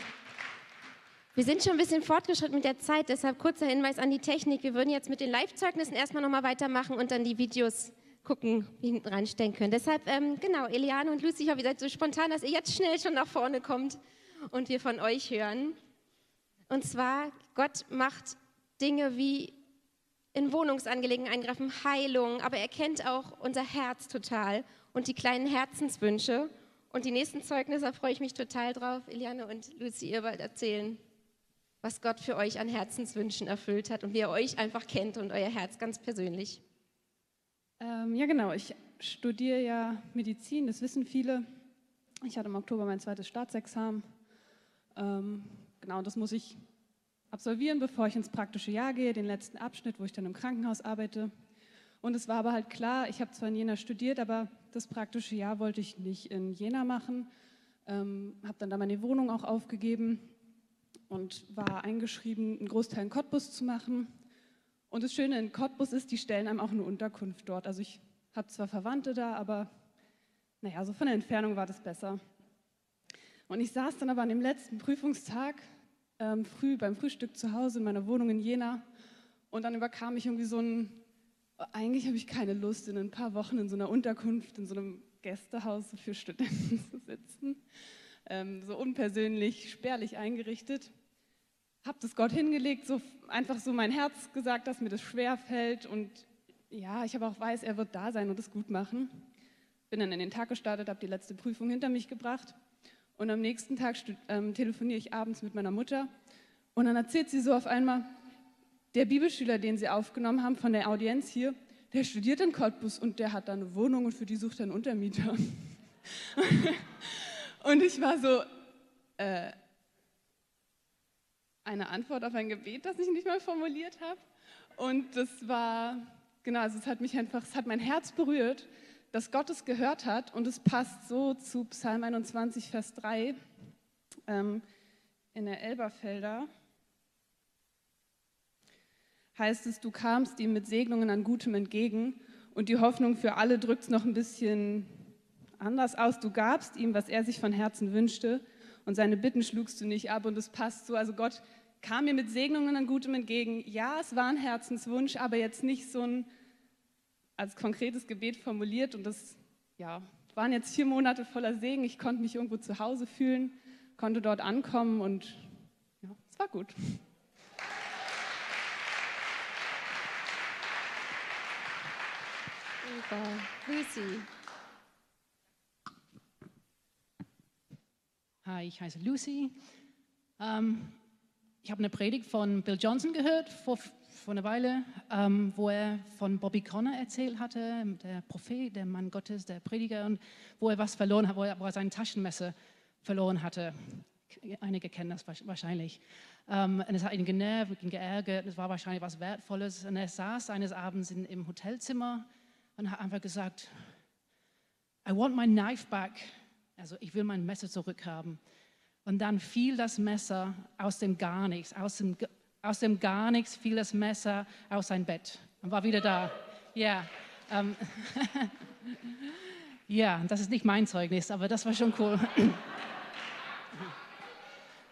Wir sind schon ein bisschen fortgeschritten mit der Zeit, deshalb kurzer Hinweis an die Technik. Wir würden jetzt mit den Live-Zeugnissen erstmal nochmal weitermachen und dann die Videos gucken, wie hinten reinstellen können. Deshalb, ähm, genau, Eliane und Lucy, ich hoffe, ihr seid so spontan, dass ihr jetzt schnell schon nach vorne kommt und wir von euch hören. Und zwar, Gott macht Dinge wie in Wohnungsangelegenheiten eingreifen, Heilung, aber er kennt auch unser Herz total und die kleinen Herzenswünsche. Und die nächsten Zeugnisse, da freue ich mich total drauf. Eliane und Lucy, ihr wollt erzählen, was Gott für euch an Herzenswünschen erfüllt hat und wie er euch einfach kennt und euer Herz ganz persönlich. Ähm, ja, genau. Ich studiere ja Medizin, das wissen viele. Ich hatte im Oktober mein zweites Staatsexamen. Ähm, genau, das muss ich absolvieren, bevor ich ins praktische Jahr gehe, den letzten Abschnitt, wo ich dann im Krankenhaus arbeite. Und es war aber halt klar, ich habe zwar in Jena studiert, aber das praktische Jahr wollte ich nicht in Jena machen. Ähm, habe dann da meine Wohnung auch aufgegeben und war eingeschrieben, einen Großteil in Cottbus zu machen. Und das Schöne in Cottbus ist, die stellen einem auch eine Unterkunft dort. Also ich habe zwar Verwandte da, aber naja, so von der Entfernung war das besser. Und ich saß dann aber an dem letzten Prüfungstag ähm, früh beim Frühstück zu Hause in meiner Wohnung in Jena und dann überkam mich irgendwie so ein, eigentlich habe ich keine Lust, in ein paar Wochen in so einer Unterkunft, in so einem Gästehaus für Studenten zu sitzen. Ähm, so unpersönlich, spärlich eingerichtet. Habe das Gott hingelegt, so einfach so mein Herz gesagt, dass mir das schwer fällt und ja, ich aber auch weiß, er wird da sein und es gut machen. Bin dann in den Tag gestartet, habe die letzte Prüfung hinter mich gebracht und am nächsten Tag ähm, telefoniere ich abends mit meiner Mutter und dann erzählt sie so auf einmal, der Bibelschüler, den sie aufgenommen haben von der Audienz hier, der studiert in Cottbus und der hat da eine Wohnung und für die sucht er einen Untermieter. und ich war so, äh, eine Antwort auf ein Gebet, das ich nicht mal formuliert habe. Und das war, genau, also es hat mich einfach, es hat mein Herz berührt, dass Gott es gehört hat und es passt so zu Psalm 21, Vers 3 ähm, in der Elberfelder. Heißt es, du kamst ihm mit Segnungen an Gutem entgegen und die Hoffnung für alle drückt es noch ein bisschen anders aus. Du gabst ihm, was er sich von Herzen wünschte und seine Bitten schlugst du nicht ab und es passt so. Also Gott kam mir mit Segnungen an Gutem entgegen. Ja, es war ein Herzenswunsch, aber jetzt nicht so ein als konkretes Gebet formuliert und das ja, waren jetzt vier Monate voller Segen. Ich konnte mich irgendwo zu Hause fühlen, konnte dort ankommen und ja, es war gut. Super. Lucy. Hi, ich heiße Lucy. Ähm, ich habe eine Predigt von Bill Johnson gehört vor, vor einer Weile, ähm, wo er von Bobby Connor erzählt hatte, der Prophet, der Mann Gottes, der Prediger, und wo er was verloren hat, wo er, wo er sein Taschenmesser verloren hatte. Einige kennen das wahrscheinlich. Ähm, und es hat ihn genervt, ihn geärgert, es war wahrscheinlich was Wertvolles. Und er saß eines Abends in, im Hotelzimmer und hat einfach gesagt, I want my knife back. Also ich will mein Messer zurückhaben. Und dann fiel das Messer aus dem Gar nichts, aus dem, aus dem Gar nichts fiel das Messer aus sein Bett und war wieder da. Ja, ähm, ja, das ist nicht mein Zeugnis, aber das war schon cool.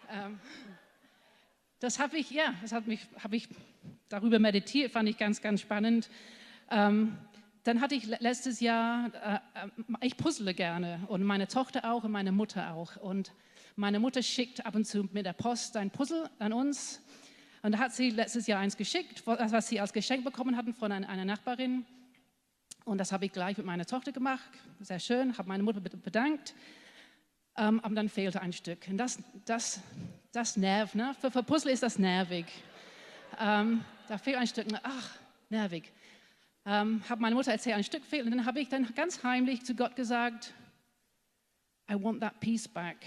ähm, das habe ich, ja, das hat mich, habe ich darüber meditiert, fand ich ganz, ganz spannend. Ähm, dann hatte ich letztes Jahr, äh, äh, ich puzzle gerne und meine Tochter auch und meine Mutter auch. Und meine Mutter schickt ab und zu mit der Post ein Puzzle an uns. Und da hat sie letztes Jahr eins geschickt, was sie als Geschenk bekommen hatten von einer Nachbarin. Und das habe ich gleich mit meiner Tochter gemacht. Sehr schön, habe meine Mutter bedankt. Ähm, aber dann fehlte ein Stück. Und das, das, das nervt. Ne? Für, für Puzzle ist das nervig. Ähm, da fehlt ein Stück. Ach, nervig ähm, habe meine Mutter erzählt, ein Stück fehlt. Und dann habe ich dann ganz heimlich zu Gott gesagt, I want that piece back.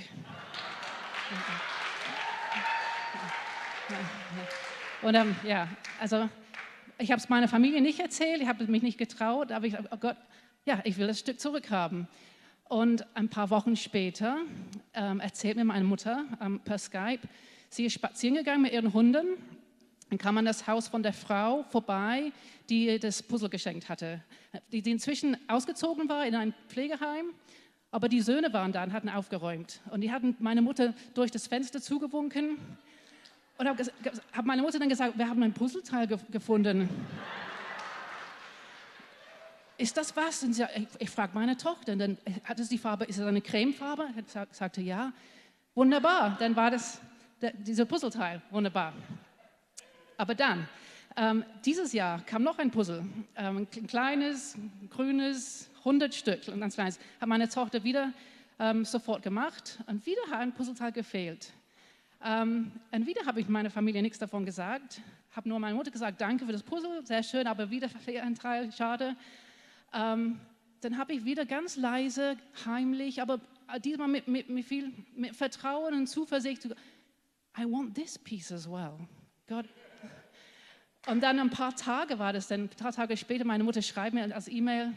Und ähm, ja, also ich habe es meiner Familie nicht erzählt, ich habe mich nicht getraut, aber ich habe, oh Gott, ja, ich will das Stück zurückhaben. Und ein paar Wochen später ähm, erzählt mir meine Mutter ähm, per Skype, sie ist spazieren gegangen mit ihren Hunden dann kam man das Haus von der Frau vorbei, die das Puzzle geschenkt hatte, die, die inzwischen ausgezogen war in ein Pflegeheim. Aber die Söhne waren da und hatten aufgeräumt. Und die hatten meine Mutter durch das Fenster zugewunken. Und habe hab meine Mutter dann gesagt, wir haben ein Puzzleteil ge gefunden. Ist das was? Und sie, ich, ich frage meine Tochter. Und dann hat es die Farbe, ist es eine Cremefarbe? Ich sagte ja. Wunderbar. Dann war das der, dieser Puzzleteil. Wunderbar. Aber dann, ähm, dieses Jahr kam noch ein Puzzle, ähm, ein kleines, grünes, 100 Stück, ein ganz kleines, hat meine Tochter wieder ähm, sofort gemacht und wieder hat ein Puzzleteil gefehlt. Ähm, und wieder habe ich meiner Familie nichts davon gesagt, habe nur meiner Mutter gesagt, danke für das Puzzle, sehr schön, aber wieder fehlt ein Teil, schade. Ähm, dann habe ich wieder ganz leise, heimlich, aber diesmal mit, mit, mit viel mit Vertrauen und Zuversicht, I want this piece as well. God, und dann ein paar Tage war das, dann ein paar Tage später, meine Mutter schreibt mir als E-Mail,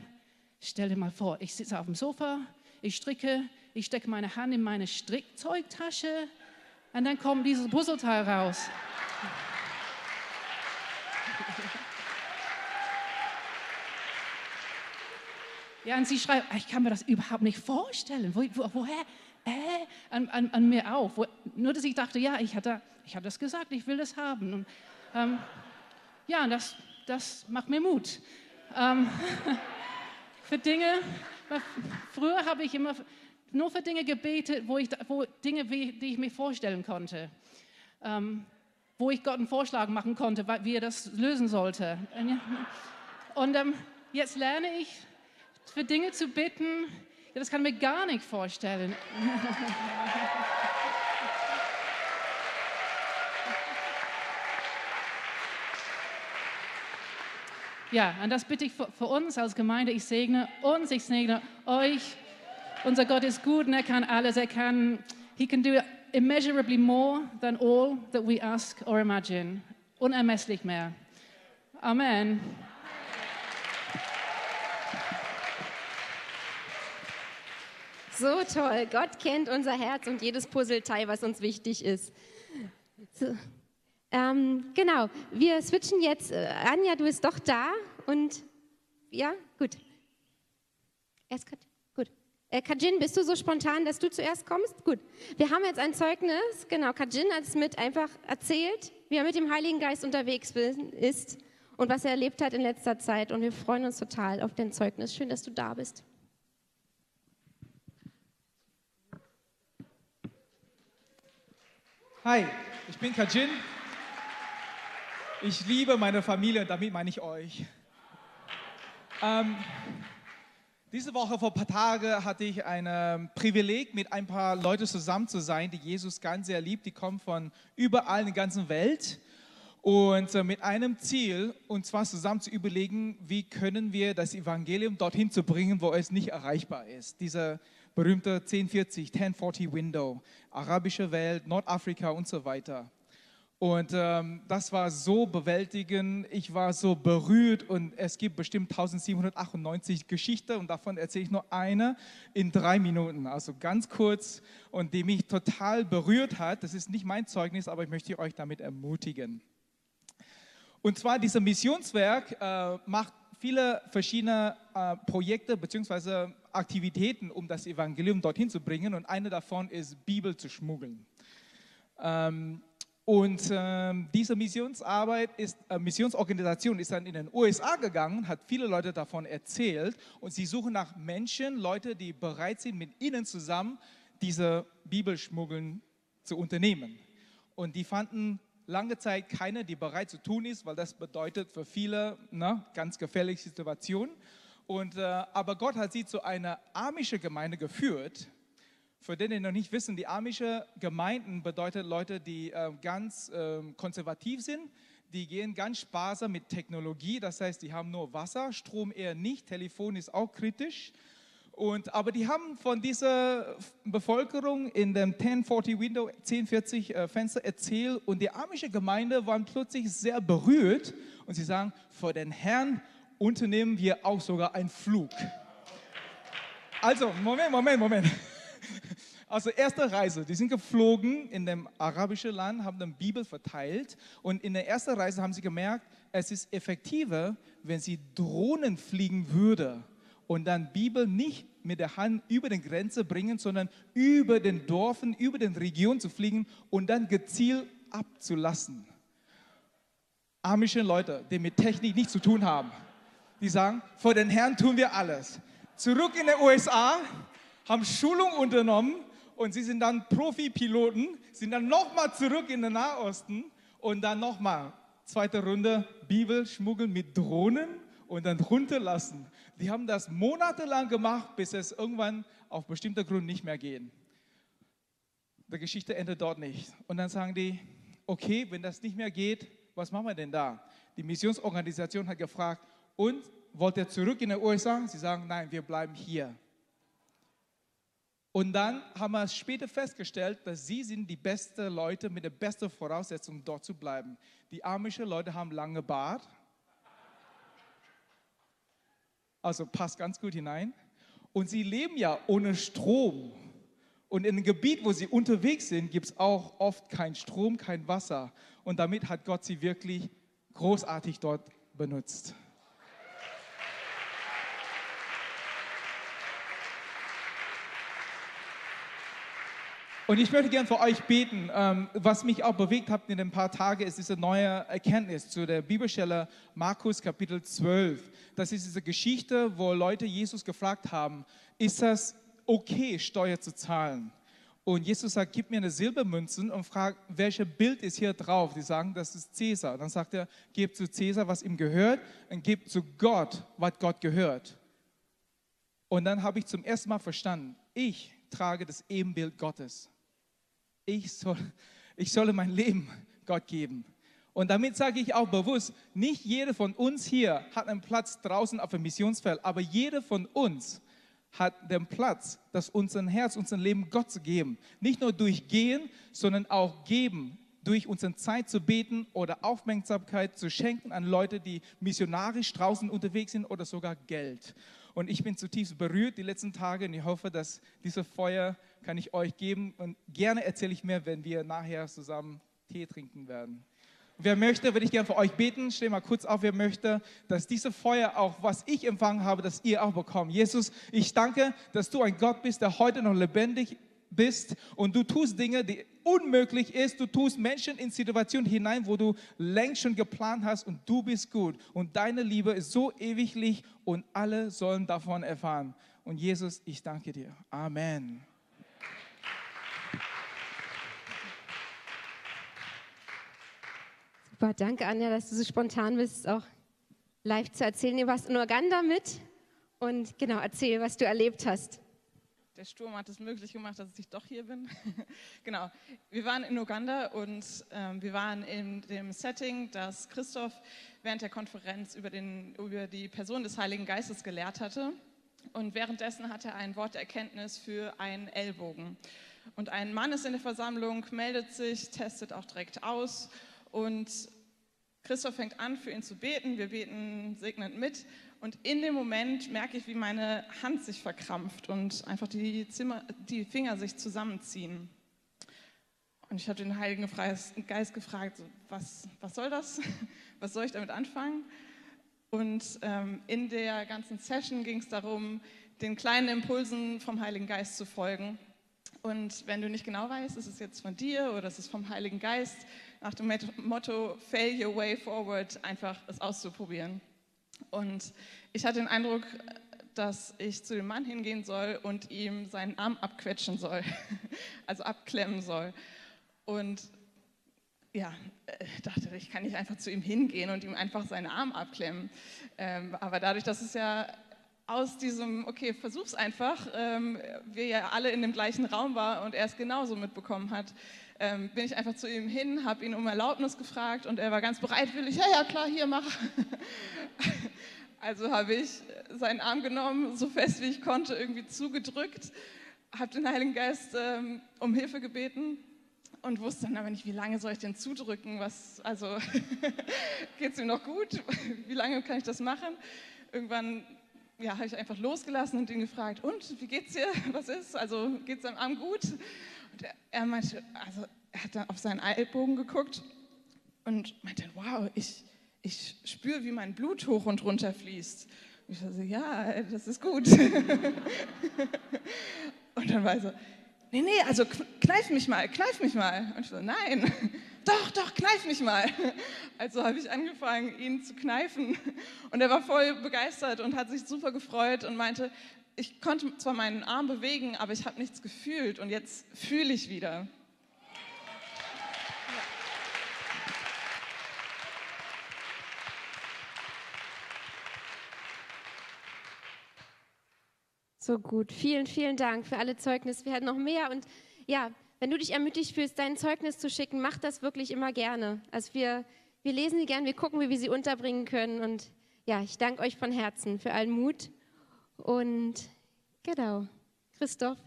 stell dir mal vor, ich sitze auf dem Sofa, ich stricke, ich stecke meine Hand in meine Strickzeugtasche und dann kommt dieses Puzzleteil raus. Ja, und sie schreibt, ich kann mir das überhaupt nicht vorstellen. Wo, wo, woher? Äh, an, an, an, mir auch. Wo, nur, dass ich dachte, ja, ich hatte, ich hatte das gesagt, ich will das haben. Und, ähm, ja, das, das macht mir Mut. Ähm, für Dinge, früher habe ich immer nur für Dinge gebetet, wo, ich, wo Dinge, die ich mir vorstellen konnte. Ähm, wo ich Gott einen Vorschlag machen konnte, wie er das lösen sollte. Und ähm, jetzt lerne ich, für Dinge zu bitten, das kann ich mir gar nicht vorstellen. Ja, und das bitte ich für, für, uns als Gemeinde. Ich segne uns, ich segne euch. Unser Gott ist gut und er kann alles. Er kann, he can do immeasurably more than all that we ask or imagine. Unermesslich mehr. Amen. So toll. Gott kennt unser Herz und jedes Puzzleteil, was uns wichtig ist. So. Ähm, genau, wir switchen jetzt. Äh, Anja, du bist doch da und ja, gut. Erst gut. Äh, Kajin, bist du so spontan, dass du zuerst kommst? Gut. Wir haben jetzt ein Zeugnis. Genau, Kajin hat es mit einfach erzählt, wie er mit dem Heiligen Geist unterwegs ist und was er erlebt hat in letzter Zeit. Und wir freuen uns total auf dein Zeugnis. Schön, dass du da bist. Hi, ich bin Kajin. Ich liebe meine Familie und damit meine ich euch. Ähm, diese Woche vor ein paar Tagen hatte ich ein ähm, Privileg, mit ein paar Leuten zusammen zu sein, die Jesus ganz sehr liebt. Die kommen von überall in der ganzen Welt und äh, mit einem Ziel, und zwar zusammen zu überlegen, wie können wir das Evangelium dorthin zu bringen, wo es nicht erreichbar ist. Diese berühmte 1040, 1040 Window, arabische Welt, Nordafrika und so weiter. Und ähm, das war so bewältigend, ich war so berührt und es gibt bestimmt 1798 Geschichten und davon erzähle ich nur eine in drei Minuten, also ganz kurz und die mich total berührt hat. Das ist nicht mein Zeugnis, aber ich möchte euch damit ermutigen. Und zwar dieses Missionswerk äh, macht viele verschiedene äh, Projekte bzw. Aktivitäten, um das Evangelium dorthin zu bringen und eine davon ist Bibel zu schmuggeln. Ähm, und ähm, diese Missionsarbeit ist, äh, Missionsorganisation ist dann in den USA gegangen, hat viele Leute davon erzählt und sie suchen nach Menschen, Leute, die bereit sind, mit ihnen zusammen diese Bibelschmuggeln zu unternehmen. Und die fanden lange Zeit keine, die bereit zu tun ist, weil das bedeutet für viele ne, ganz gefährliche Situationen. Und, äh, aber Gott hat sie zu einer amischen Gemeinde geführt für den, die noch nicht wissen, die amische Gemeinden bedeutet Leute, die äh, ganz äh, konservativ sind. Die gehen ganz sparsam mit Technologie, das heißt, die haben nur Wasser, Strom eher nicht, Telefon ist auch kritisch. Und, aber die haben von dieser Bevölkerung in dem 1040 Window, 1040 äh, Fenster erzählt und die amische Gemeinde waren plötzlich sehr berührt und sie sagen, vor den Herrn unternehmen wir auch sogar einen Flug. Also, Moment, Moment, Moment. Also erste Reise, die sind geflogen in dem arabischen Land, haben dann Bibel verteilt und in der ersten Reise haben sie gemerkt, es ist effektiver, wenn sie Drohnen fliegen würde und dann Bibel nicht mit der Hand über die Grenze bringen, sondern über den Dörfern, über den Regionen zu fliegen und dann gezielt abzulassen. Amische Leute, die mit Technik nichts zu tun haben, die sagen, vor den Herrn tun wir alles. Zurück in den USA, haben Schulung unternommen und sie sind dann Profi-Piloten, sind dann nochmal zurück in den Nahosten und dann nochmal zweite Runde Bibel schmuggeln mit Drohnen und dann runterlassen. Die haben das monatelang gemacht, bis es irgendwann auf bestimmter Grund nicht mehr geht. Die Geschichte endet dort nicht. Und dann sagen die, okay, wenn das nicht mehr geht, was machen wir denn da? Die Missionsorganisation hat gefragt, und wollt ihr zurück in die USA? Sie sagen, nein, wir bleiben hier. Und dann haben wir später festgestellt, dass sie sind die besten Leute mit der besten Voraussetzung, dort zu bleiben. Die amischen Leute haben lange Bart. Also passt ganz gut hinein. Und sie leben ja ohne Strom. Und in einem Gebiet, wo sie unterwegs sind, gibt es auch oft kein Strom, kein Wasser. Und damit hat Gott sie wirklich großartig dort benutzt. Und ich möchte gerne für euch beten. Ähm, was mich auch bewegt hat in den paar Tagen, ist diese neue Erkenntnis zu der Bibelstelle Markus Kapitel 12. Das ist diese Geschichte, wo Leute Jesus gefragt haben, ist das okay, Steuer zu zahlen? Und Jesus sagt, gib mir eine Silbermünze und fragt, welches Bild ist hier drauf? Die sagen, das ist Cäsar. Dann sagt er, gib zu Cäsar, was ihm gehört, und gib zu Gott, was Gott gehört. Und dann habe ich zum ersten Mal verstanden, ich trage das Ebenbild Gottes. Ich soll, ich solle mein Leben Gott geben. Und damit sage ich auch bewusst, nicht jeder von uns hier hat einen Platz draußen auf dem Missionsfeld, aber jeder von uns hat den Platz, das unser Herz, unser Leben Gott zu geben. Nicht nur durch Gehen, sondern auch geben, durch unsere Zeit zu beten oder Aufmerksamkeit zu schenken an Leute, die missionarisch draußen unterwegs sind oder sogar Geld. Und ich bin zutiefst berührt die letzten Tage und ich hoffe, dass dieses Feuer kann ich euch geben und gerne erzähle ich mehr, wenn wir nachher zusammen Tee trinken werden. Wer möchte, würde ich gerne für euch beten. Steh mal kurz auf, wer möchte, dass diese Feuer auch, was ich empfangen habe, dass ihr auch bekommt. Jesus, ich danke, dass du ein Gott bist, der heute noch lebendig bist und du tust Dinge, die unmöglich ist. Du tust Menschen in Situationen hinein, wo du längst schon geplant hast und du bist gut. Und deine Liebe ist so ewiglich und alle sollen davon erfahren. Und Jesus, ich danke dir. Amen. Super, danke Anja, dass du so spontan bist, auch live zu erzählen. Ihr warst in Uganda mit und genau, erzähl, was du erlebt hast. Der Sturm hat es möglich gemacht, dass ich doch hier bin. genau, wir waren in Uganda und ähm, wir waren in dem Setting, das Christoph während der Konferenz über, den, über die Person des Heiligen Geistes gelehrt hatte. Und währenddessen hatte er ein Wort der Erkenntnis für einen Ellbogen. Und ein Mann ist in der Versammlung, meldet sich, testet auch direkt aus und Christoph fängt an, für ihn zu beten. Wir beten segnend mit. Und in dem Moment merke ich, wie meine Hand sich verkrampft und einfach die, Zimmer, die Finger sich zusammenziehen. Und ich habe den Heiligen Geist gefragt, was, was soll das? Was soll ich damit anfangen? Und ähm, in der ganzen Session ging es darum, den kleinen Impulsen vom Heiligen Geist zu folgen. Und wenn du nicht genau weißt, ist es jetzt von dir oder ist es vom Heiligen Geist, nach dem Motto Fail Your Way Forward einfach es auszuprobieren. Und ich hatte den Eindruck, dass ich zu dem Mann hingehen soll und ihm seinen Arm abquetschen soll, also abklemmen soll. Und ja, ich dachte, ich kann nicht einfach zu ihm hingehen und ihm einfach seinen Arm abklemmen. Ähm, aber dadurch, dass es ja aus diesem, okay, versuch's einfach, ähm, wir ja alle in dem gleichen Raum waren und er es genauso mitbekommen hat, ähm, bin ich einfach zu ihm hin, habe ihn um Erlaubnis gefragt und er war ganz bereitwillig, ja, ja, klar, hier, mach. also habe ich seinen Arm genommen, so fest wie ich konnte, irgendwie zugedrückt, habe den Heiligen Geist ähm, um Hilfe gebeten und wusste dann aber nicht, wie lange soll ich denn zudrücken, was, also geht es ihm noch gut, wie lange kann ich das machen? Irgendwann ja, habe ich einfach losgelassen und ihn gefragt, und, wie geht's dir, was ist, also geht es deinem Arm gut? Und er, er, meinte, also er hat dann auf seinen Ellbogen geguckt und meinte, wow, ich, ich spüre, wie mein Blut hoch und runter fließt. Und ich so, ja, das ist gut. und dann war er so, nee, nee, also kneif mich mal, kneif mich mal. Und ich so, nein, doch, doch, kneif mich mal. Also habe ich angefangen, ihn zu kneifen. Und er war voll begeistert und hat sich super gefreut und meinte, ich konnte zwar meinen Arm bewegen, aber ich habe nichts gefühlt und jetzt fühle ich wieder. So gut. Vielen, vielen Dank für alle Zeugnisse. Wir hatten noch mehr. Und ja, wenn du dich ermutigt fühlst, dein Zeugnis zu schicken, mach das wirklich immer gerne. Also wir, wir lesen die gerne, wir gucken, wie wir sie unterbringen können. Und ja, ich danke euch von Herzen für allen Mut und genau, Christoph,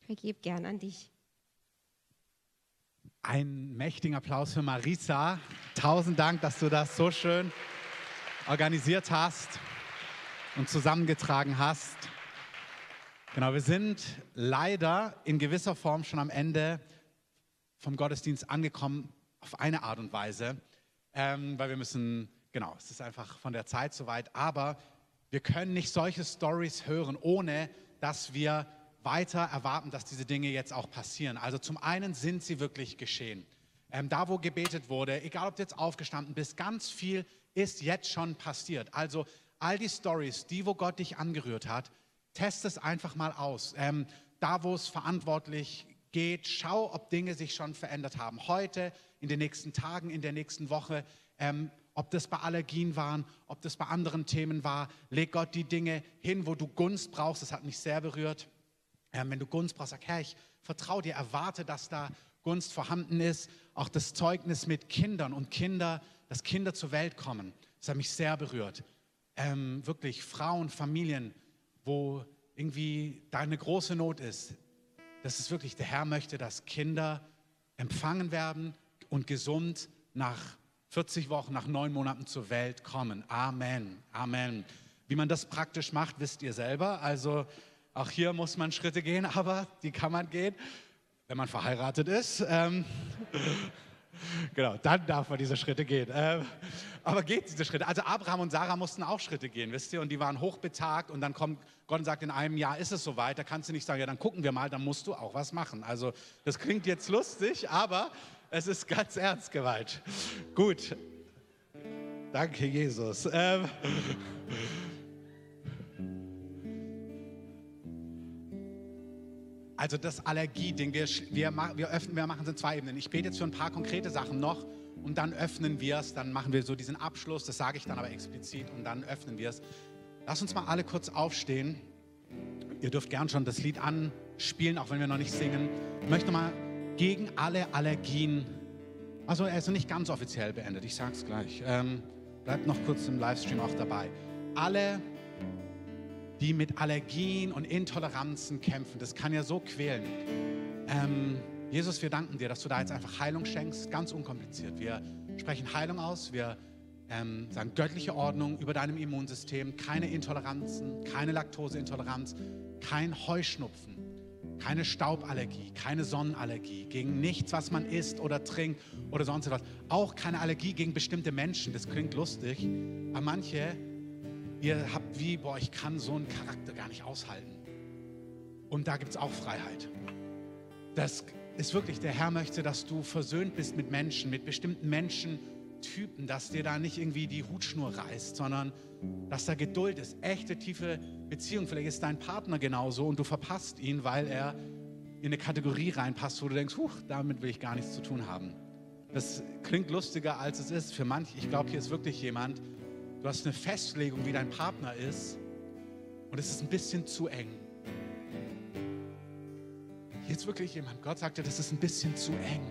ich vergebe gern an dich. Ein mächtigen Applaus für Marisa. Tausend Dank, dass du das so schön organisiert hast und zusammengetragen hast. Genau, wir sind leider in gewisser Form schon am Ende vom Gottesdienst angekommen, auf eine Art und Weise, ähm, weil wir müssen, genau, es ist einfach von der Zeit soweit, aber wir können nicht solche Stories hören, ohne dass wir weiter erwarten, dass diese Dinge jetzt auch passieren. Also zum einen sind sie wirklich geschehen. Ähm, da, wo gebetet wurde, egal ob du jetzt aufgestanden bist, ganz viel ist jetzt schon passiert. Also all die Stories, die, wo Gott dich angerührt hat, test es einfach mal aus. Ähm, da wo es verantwortlich geht, schau, ob Dinge sich schon verändert haben. Heute, in den nächsten Tagen, in der nächsten Woche, ähm, ob das bei Allergien waren, ob das bei anderen Themen war. Leg Gott die Dinge hin, wo du Gunst brauchst. Das hat mich sehr berührt. Ähm, wenn du Gunst brauchst, sag, Herr, ich vertraue dir, erwarte, dass da Gunst vorhanden ist. Auch das Zeugnis mit Kindern und Kinder, dass Kinder zur Welt kommen. Das hat mich sehr berührt. Ähm, wirklich Frauen, Familien, wo irgendwie da eine große Not ist. Das ist wirklich, der Herr möchte, dass Kinder empfangen werden und gesund nach 40 Wochen, nach neun Monaten zur Welt kommen. Amen. Amen. Wie man das praktisch macht, wisst ihr selber. Also auch hier muss man Schritte gehen, aber die kann man gehen, wenn man verheiratet ist. Ähm, genau, dann darf man diese Schritte gehen. Ähm, aber geht diese Schritte? Also Abraham und Sarah mussten auch Schritte gehen, wisst ihr? Und die waren hochbetagt und dann kommt Gott und sagt, in einem Jahr ist es soweit. Da kannst du nicht sagen, ja, dann gucken wir mal, dann musst du auch was machen. Also das klingt jetzt lustig, aber es ist ganz ernst gemeint. Gut. Danke, Jesus. Ähm, Also das Allergie-Ding, wir, wir, wir, öffnen, wir machen es in zwei Ebenen. Ich bete jetzt für ein paar konkrete Sachen noch und dann öffnen wir es, dann machen wir so diesen Abschluss, das sage ich dann aber explizit und dann öffnen wir es. Lass uns mal alle kurz aufstehen. Ihr dürft gern schon das Lied anspielen, auch wenn wir noch nicht singen. Ich möchte mal gegen alle Allergien, also er ist nicht ganz offiziell beendet, ich sage es gleich. Ähm, bleibt noch kurz im Livestream auch dabei. Alle die mit Allergien und Intoleranzen kämpfen. Das kann ja so quälen. Ähm, Jesus, wir danken dir, dass du da jetzt einfach Heilung schenkst, ganz unkompliziert. Wir sprechen Heilung aus, wir ähm, sagen göttliche Ordnung über deinem Immunsystem, keine Intoleranzen, keine Laktoseintoleranz, kein Heuschnupfen, keine Stauballergie, keine Sonnenallergie, gegen nichts, was man isst oder trinkt oder sonst etwas. Auch keine Allergie gegen bestimmte Menschen, das klingt lustig, aber manche Ihr habt wie, boah, ich kann so einen Charakter gar nicht aushalten. Und da gibt es auch Freiheit. Das ist wirklich, der Herr möchte, dass du versöhnt bist mit Menschen, mit bestimmten Menschentypen, dass dir da nicht irgendwie die Hutschnur reißt, sondern dass da Geduld ist, echte, tiefe Beziehung. Vielleicht ist dein Partner genauso und du verpasst ihn, weil er in eine Kategorie reinpasst, wo du denkst, huch, damit will ich gar nichts zu tun haben. Das klingt lustiger, als es ist. Für manche, ich glaube, hier ist wirklich jemand, Du hast eine Festlegung, wie dein Partner ist und es ist ein bisschen zu eng. Ist wirklich jemand, Gott sagte, das ist ein bisschen zu eng.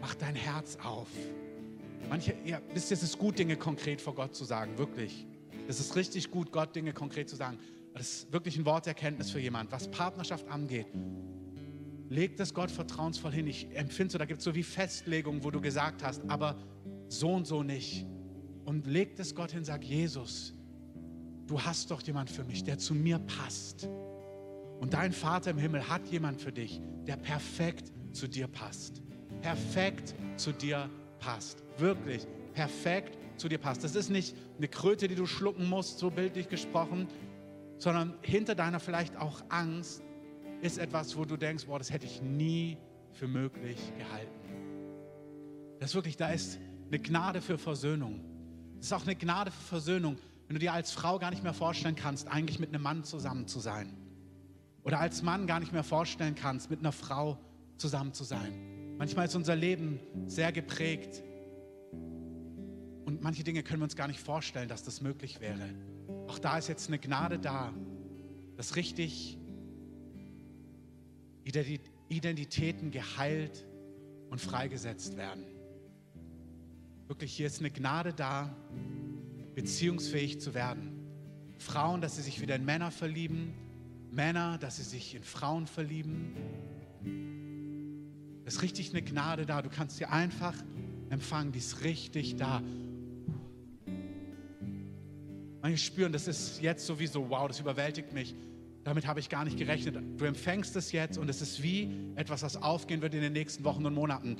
Mach dein Herz auf. Manche, ja, wisst ihr, es ist gut, Dinge konkret vor Gott zu sagen, wirklich. Es ist richtig gut, Gott Dinge konkret zu sagen. Das ist wirklich ein Wort der Erkenntnis für jemand. Was Partnerschaft angeht, legt es Gott vertrauensvoll hin. Ich empfinde so, da gibt es so wie Festlegungen, wo du gesagt hast, aber so und so nicht und legt es Gott hin, sagt, Jesus, du hast doch jemand für mich, der zu mir passt. Und dein Vater im Himmel hat jemand für dich, der perfekt zu dir passt. Perfekt zu dir passt. Wirklich perfekt zu dir passt. Das ist nicht eine Kröte, die du schlucken musst, so bildlich gesprochen, sondern hinter deiner vielleicht auch Angst ist etwas, wo du denkst, boah, das hätte ich nie für möglich gehalten. Das ist wirklich, da ist eine Gnade für Versöhnung. Es ist auch eine Gnade für Versöhnung, wenn du dir als Frau gar nicht mehr vorstellen kannst, eigentlich mit einem Mann zusammen zu sein. Oder als Mann gar nicht mehr vorstellen kannst, mit einer Frau zusammen zu sein. Manchmal ist unser Leben sehr geprägt und manche Dinge können wir uns gar nicht vorstellen, dass das möglich wäre. Auch da ist jetzt eine Gnade da, dass richtig Identitäten geheilt und freigesetzt werden. Wirklich, hier ist eine Gnade da, beziehungsfähig zu werden. Frauen, dass sie sich wieder in Männer verlieben. Männer, dass sie sich in Frauen verlieben. Es ist richtig eine Gnade da. Du kannst sie einfach empfangen. Die ist richtig da. Manche spüren, das ist jetzt sowieso, wow, das überwältigt mich. Damit habe ich gar nicht gerechnet. Du empfängst es jetzt und es ist wie etwas, was aufgehen wird in den nächsten Wochen und Monaten.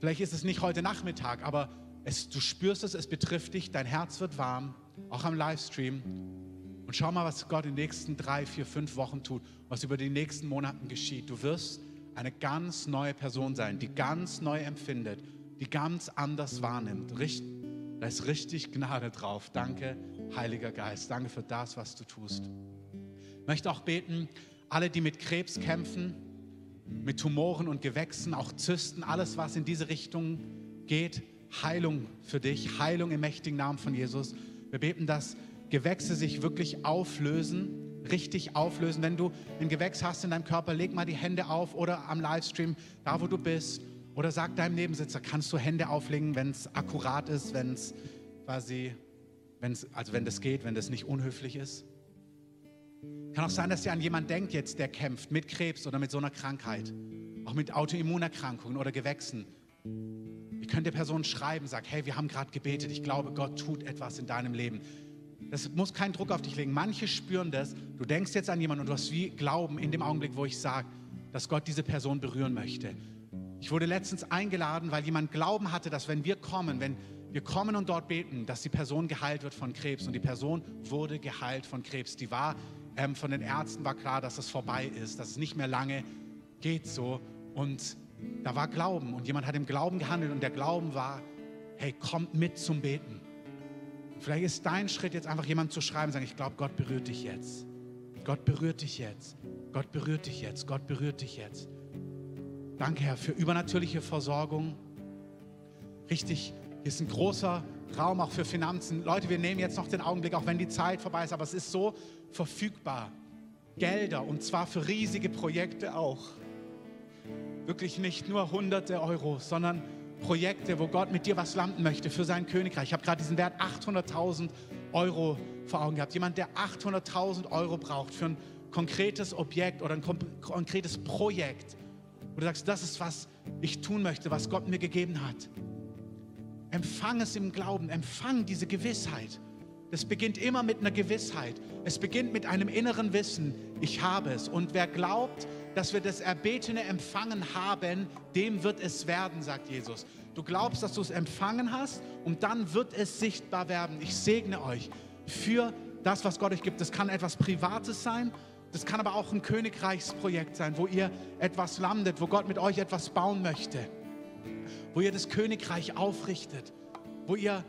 Vielleicht ist es nicht heute Nachmittag, aber es, du spürst es, es betrifft dich, dein Herz wird warm, auch am Livestream. Und schau mal, was Gott in den nächsten drei, vier, fünf Wochen tut, was über die nächsten Monaten geschieht. Du wirst eine ganz neue Person sein, die ganz neu empfindet, die ganz anders wahrnimmt. Da ist richtig Gnade drauf. Danke, Heiliger Geist. Danke für das, was du tust. Ich möchte auch beten, alle, die mit Krebs kämpfen, mit Tumoren und Gewächsen, auch Zysten, alles, was in diese Richtung geht. Heilung für dich, Heilung im mächtigen Namen von Jesus. Wir beten, dass Gewächse sich wirklich auflösen, richtig auflösen. Wenn du ein Gewächs hast in deinem Körper, leg mal die Hände auf oder am Livestream, da wo du bist. Oder sag deinem Nebensitzer, kannst du Hände auflegen, wenn es akkurat ist, wenn es quasi, wenn's, also wenn das geht, wenn das nicht unhöflich ist. Kann auch sein, dass ihr an jemanden denkt jetzt, der kämpft mit Krebs oder mit so einer Krankheit, auch mit Autoimmunerkrankungen oder Gewächsen. Ihr könnt der Person schreiben, sagt, hey, wir haben gerade gebetet, ich glaube, Gott tut etwas in deinem Leben. Das muss keinen Druck auf dich legen. Manche spüren das. Du denkst jetzt an jemanden und du hast wie Glauben in dem Augenblick, wo ich sage, dass Gott diese Person berühren möchte. Ich wurde letztens eingeladen, weil jemand Glauben hatte, dass wenn wir kommen, wenn wir kommen und dort beten, dass die Person geheilt wird von Krebs. Und die Person wurde geheilt von Krebs. Die war ähm, von den Ärzten war klar, dass es vorbei ist, dass es nicht mehr lange geht so. Und da war Glauben und jemand hat im Glauben gehandelt und der Glauben war, hey, kommt mit zum Beten. Vielleicht ist dein Schritt jetzt einfach jemand zu schreiben, sagen, ich glaube, Gott berührt dich jetzt. Gott berührt dich jetzt. Gott berührt dich jetzt. Gott berührt dich jetzt. Danke, Herr, für übernatürliche Versorgung. Richtig, hier ist ein großer Raum auch für Finanzen. Leute, wir nehmen jetzt noch den Augenblick, auch wenn die Zeit vorbei ist, aber es ist so verfügbar. Gelder und zwar für riesige Projekte auch. Wirklich nicht nur hunderte Euro, sondern Projekte, wo Gott mit dir was landen möchte für sein Königreich. Ich habe gerade diesen Wert 800.000 Euro vor Augen gehabt. Jemand, der 800.000 Euro braucht für ein konkretes Objekt oder ein konkretes Projekt wo du sagst, das ist, was ich tun möchte, was Gott mir gegeben hat. Empfang es im Glauben, empfang diese Gewissheit. Das beginnt immer mit einer Gewissheit. Es beginnt mit einem inneren Wissen, ich habe es. Und wer glaubt, dass wir das Erbetene empfangen haben, dem wird es werden, sagt Jesus. Du glaubst, dass du es empfangen hast und dann wird es sichtbar werden. Ich segne euch für das, was Gott euch gibt. Das kann etwas Privates sein, das kann aber auch ein Königreichsprojekt sein, wo ihr etwas landet, wo Gott mit euch etwas bauen möchte, wo ihr das Königreich aufrichtet, wo ihr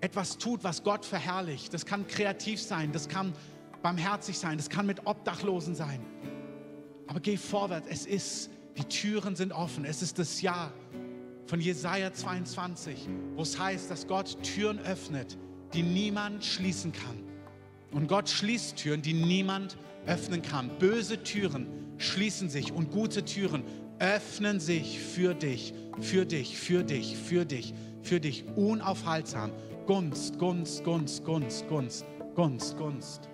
etwas tut, was Gott verherrlicht. Das kann kreativ sein, das kann barmherzig sein, das kann mit Obdachlosen sein. Aber geh vorwärts, es ist, die Türen sind offen, es ist das Jahr von Jesaja 22, wo es heißt, dass Gott Türen öffnet, die niemand schließen kann. Und Gott schließt Türen, die niemand öffnen kann. Böse Türen schließen sich und gute Türen öffnen sich für dich, für dich, für dich, für dich, für dich, unaufhaltsam. Gunst, Gunst, Gunst, Gunst, Gunst, Gunst, Gunst.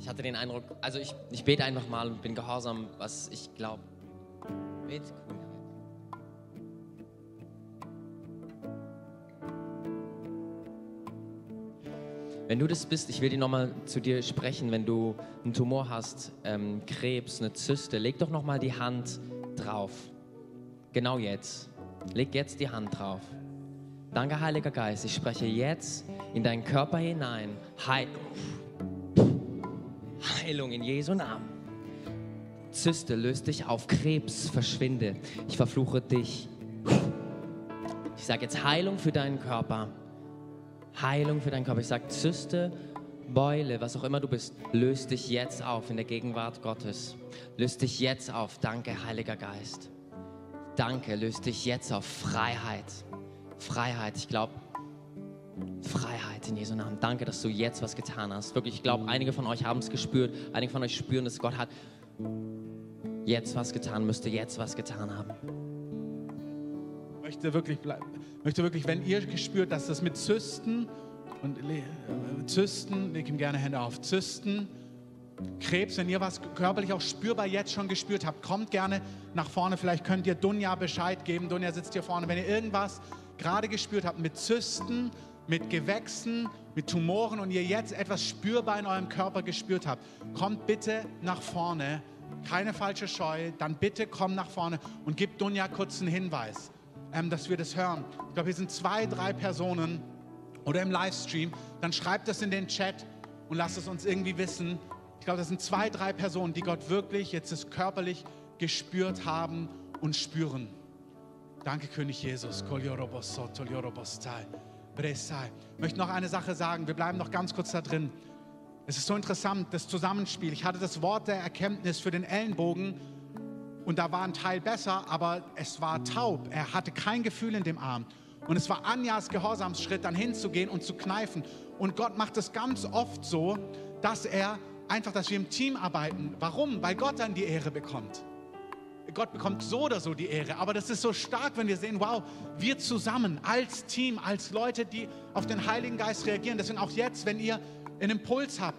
Ich hatte den Eindruck, also ich, ich bete einfach mal und bin gehorsam, was ich glaube. Bet, Wenn du das bist, ich will dir nochmal zu dir sprechen, wenn du einen Tumor hast, ähm, Krebs, eine Zyste, leg doch nochmal die Hand drauf. Genau jetzt. Leg jetzt die Hand drauf. Danke, Heiliger Geist. Ich spreche jetzt in deinen Körper hinein. Heilung. Heilung in Jesu Namen. Zyste, löst dich auf. Krebs, verschwinde. Ich verfluche dich. Ich sage jetzt Heilung für deinen Körper. Heilung für deinen Körper. Ich sage Zyste, Beule, was auch immer du bist, löst dich jetzt auf in der Gegenwart Gottes. Löst dich jetzt auf. Danke, Heiliger Geist. Danke, löst dich jetzt auf. Freiheit. Freiheit. Ich glaube, Freiheit in Jesu Namen. Danke, dass du jetzt was getan hast. Wirklich, ich glaube, einige von euch haben es gespürt. Einige von euch spüren, dass Gott hat jetzt was getan, müsste jetzt was getan haben möchte wirklich, möchte wirklich, wenn ihr gespürt, dass das mit Zysten und äh, Zysten, leg ihm gerne Hände auf, Zysten, Krebs, wenn ihr was körperlich auch spürbar jetzt schon gespürt habt, kommt gerne nach vorne. Vielleicht könnt ihr Dunja Bescheid geben. Dunja sitzt hier vorne. Wenn ihr irgendwas gerade gespürt habt mit Zysten, mit Gewächsen, mit Tumoren und ihr jetzt etwas spürbar in eurem Körper gespürt habt, kommt bitte nach vorne. Keine falsche Scheu. Dann bitte komm nach vorne und gib Dunja kurz einen Hinweis ähm, dass wir das hören. Ich glaube, hier sind zwei, drei Personen oder im Livestream. Dann schreibt das in den Chat und lasst es uns irgendwie wissen. Ich glaube, das sind zwei, drei Personen, die Gott wirklich jetzt das körperlich gespürt haben und spüren. Danke, König Jesus. Ich möchte noch eine Sache sagen. Wir bleiben noch ganz kurz da drin. Es ist so interessant, das Zusammenspiel. Ich hatte das Wort der Erkenntnis für den Ellenbogen und da war ein Teil besser, aber es war taub. Er hatte kein Gefühl in dem Arm. Und es war Anjas Gehorsamsschritt, dann hinzugehen und zu kneifen. Und Gott macht es ganz oft so, dass er einfach, dass wir im Team arbeiten. Warum? Weil Gott dann die Ehre bekommt. Gott bekommt so oder so die Ehre. Aber das ist so stark, wenn wir sehen, wow, wir zusammen als Team, als Leute, die auf den Heiligen Geist reagieren. Deswegen auch jetzt, wenn ihr einen Impuls habt,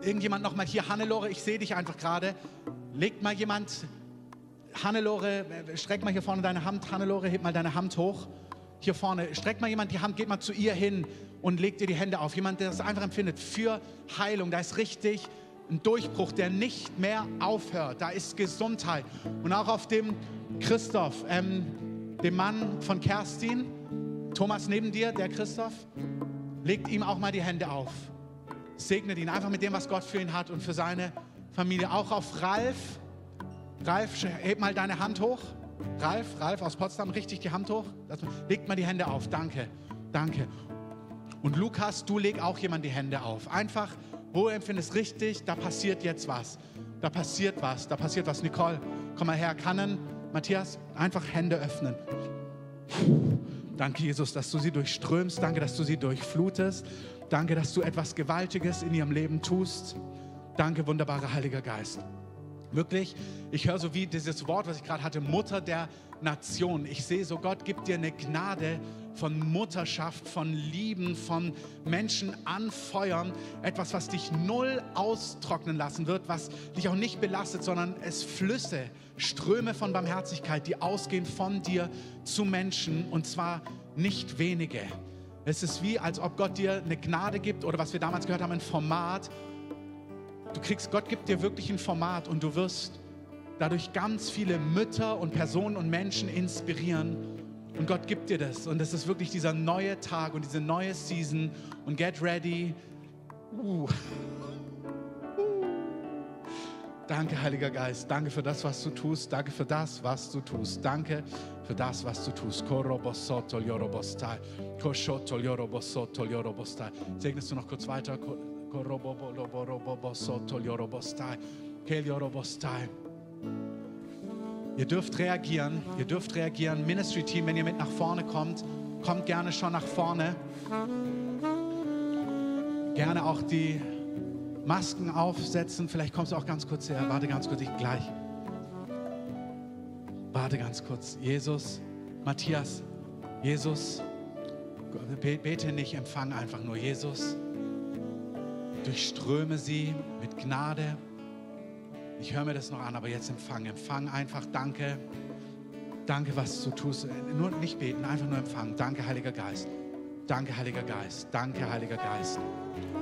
irgendjemand nochmal hier, Hannelore, ich sehe dich einfach gerade, legt mal jemand, Hannelore, streck mal hier vorne deine Hand, Hannelore, heb mal deine Hand hoch. Hier vorne, streck mal jemand die Hand, geht mal zu ihr hin und legt ihr die Hände auf. Jemand, der das einfach empfindet für Heilung, da ist richtig ein Durchbruch, der nicht mehr aufhört. Da ist Gesundheit. Und auch auf dem Christoph, ähm, dem Mann von Kerstin, Thomas neben dir, der Christoph, legt ihm auch mal die Hände auf. Segnet ihn einfach mit dem, was Gott für ihn hat und für seine Familie. Auch auf Ralf. Ralf, heb mal deine Hand hoch. Ralf, Ralf aus Potsdam, richtig die Hand hoch. Legt mal die Hände auf. Danke, danke. Und Lukas, du leg auch jemand die Hände auf. Einfach wo empfindest richtig, da passiert jetzt was. Da passiert was, da passiert was. Nicole, komm mal her. Kannen, Matthias, einfach Hände öffnen. Danke, Jesus, dass du sie durchströmst. Danke, dass du sie durchflutest. Danke, dass du etwas Gewaltiges in ihrem Leben tust. Danke, wunderbarer Heiliger Geist. Wirklich, ich höre so wie dieses Wort, was ich gerade hatte, Mutter der Nation. Ich sehe so, Gott gibt dir eine Gnade, von Mutterschaft, von Lieben, von Menschen anfeuern. Etwas, was dich null austrocknen lassen wird, was dich auch nicht belastet, sondern es Flüsse, Ströme von Barmherzigkeit, die ausgehen von dir zu Menschen und zwar nicht wenige. Es ist wie, als ob Gott dir eine Gnade gibt oder was wir damals gehört haben, ein Format. Du kriegst, Gott gibt dir wirklich ein Format und du wirst dadurch ganz viele Mütter und Personen und Menschen inspirieren und Gott gibt dir das. Und es ist wirklich dieser neue Tag und diese neue Season. Und get ready. Uh. Danke, Heiliger Geist. Danke für das, was du tust. Danke für das, was du tust. Danke für das, was du tust. Segnest du noch kurz weiter? Ihr dürft reagieren, ihr dürft reagieren. Ministry Team, wenn ihr mit nach vorne kommt, kommt gerne schon nach vorne. Gerne auch die Masken aufsetzen. Vielleicht kommst du auch ganz kurz her. Warte ganz kurz, ich gleich. Warte ganz kurz. Jesus, Matthias, Jesus, bete nicht, empfang einfach nur Jesus. Durchströme sie mit Gnade, ich höre mir das noch an, aber jetzt empfang. Empfang einfach. Danke. Danke, was du tust. Nur nicht beten, einfach nur empfangen. Danke, Heiliger Geist. Danke, Heiliger Geist. Danke, Heiliger Geist.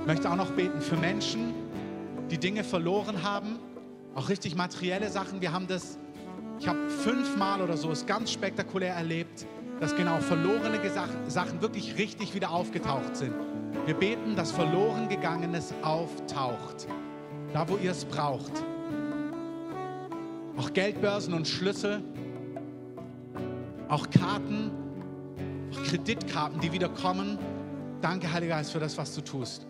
Ich möchte auch noch beten für Menschen, die Dinge verloren haben. Auch richtig materielle Sachen. Wir haben das, ich habe fünfmal oder so, ist ganz spektakulär erlebt, dass genau verlorene Sachen wirklich richtig wieder aufgetaucht sind. Wir beten, dass verloren gegangenes auftaucht. Da, wo ihr es braucht auch Geldbörsen und Schlüssel, auch Karten, auch Kreditkarten, die wieder kommen. Danke, Heiliger Geist, für das, was du tust.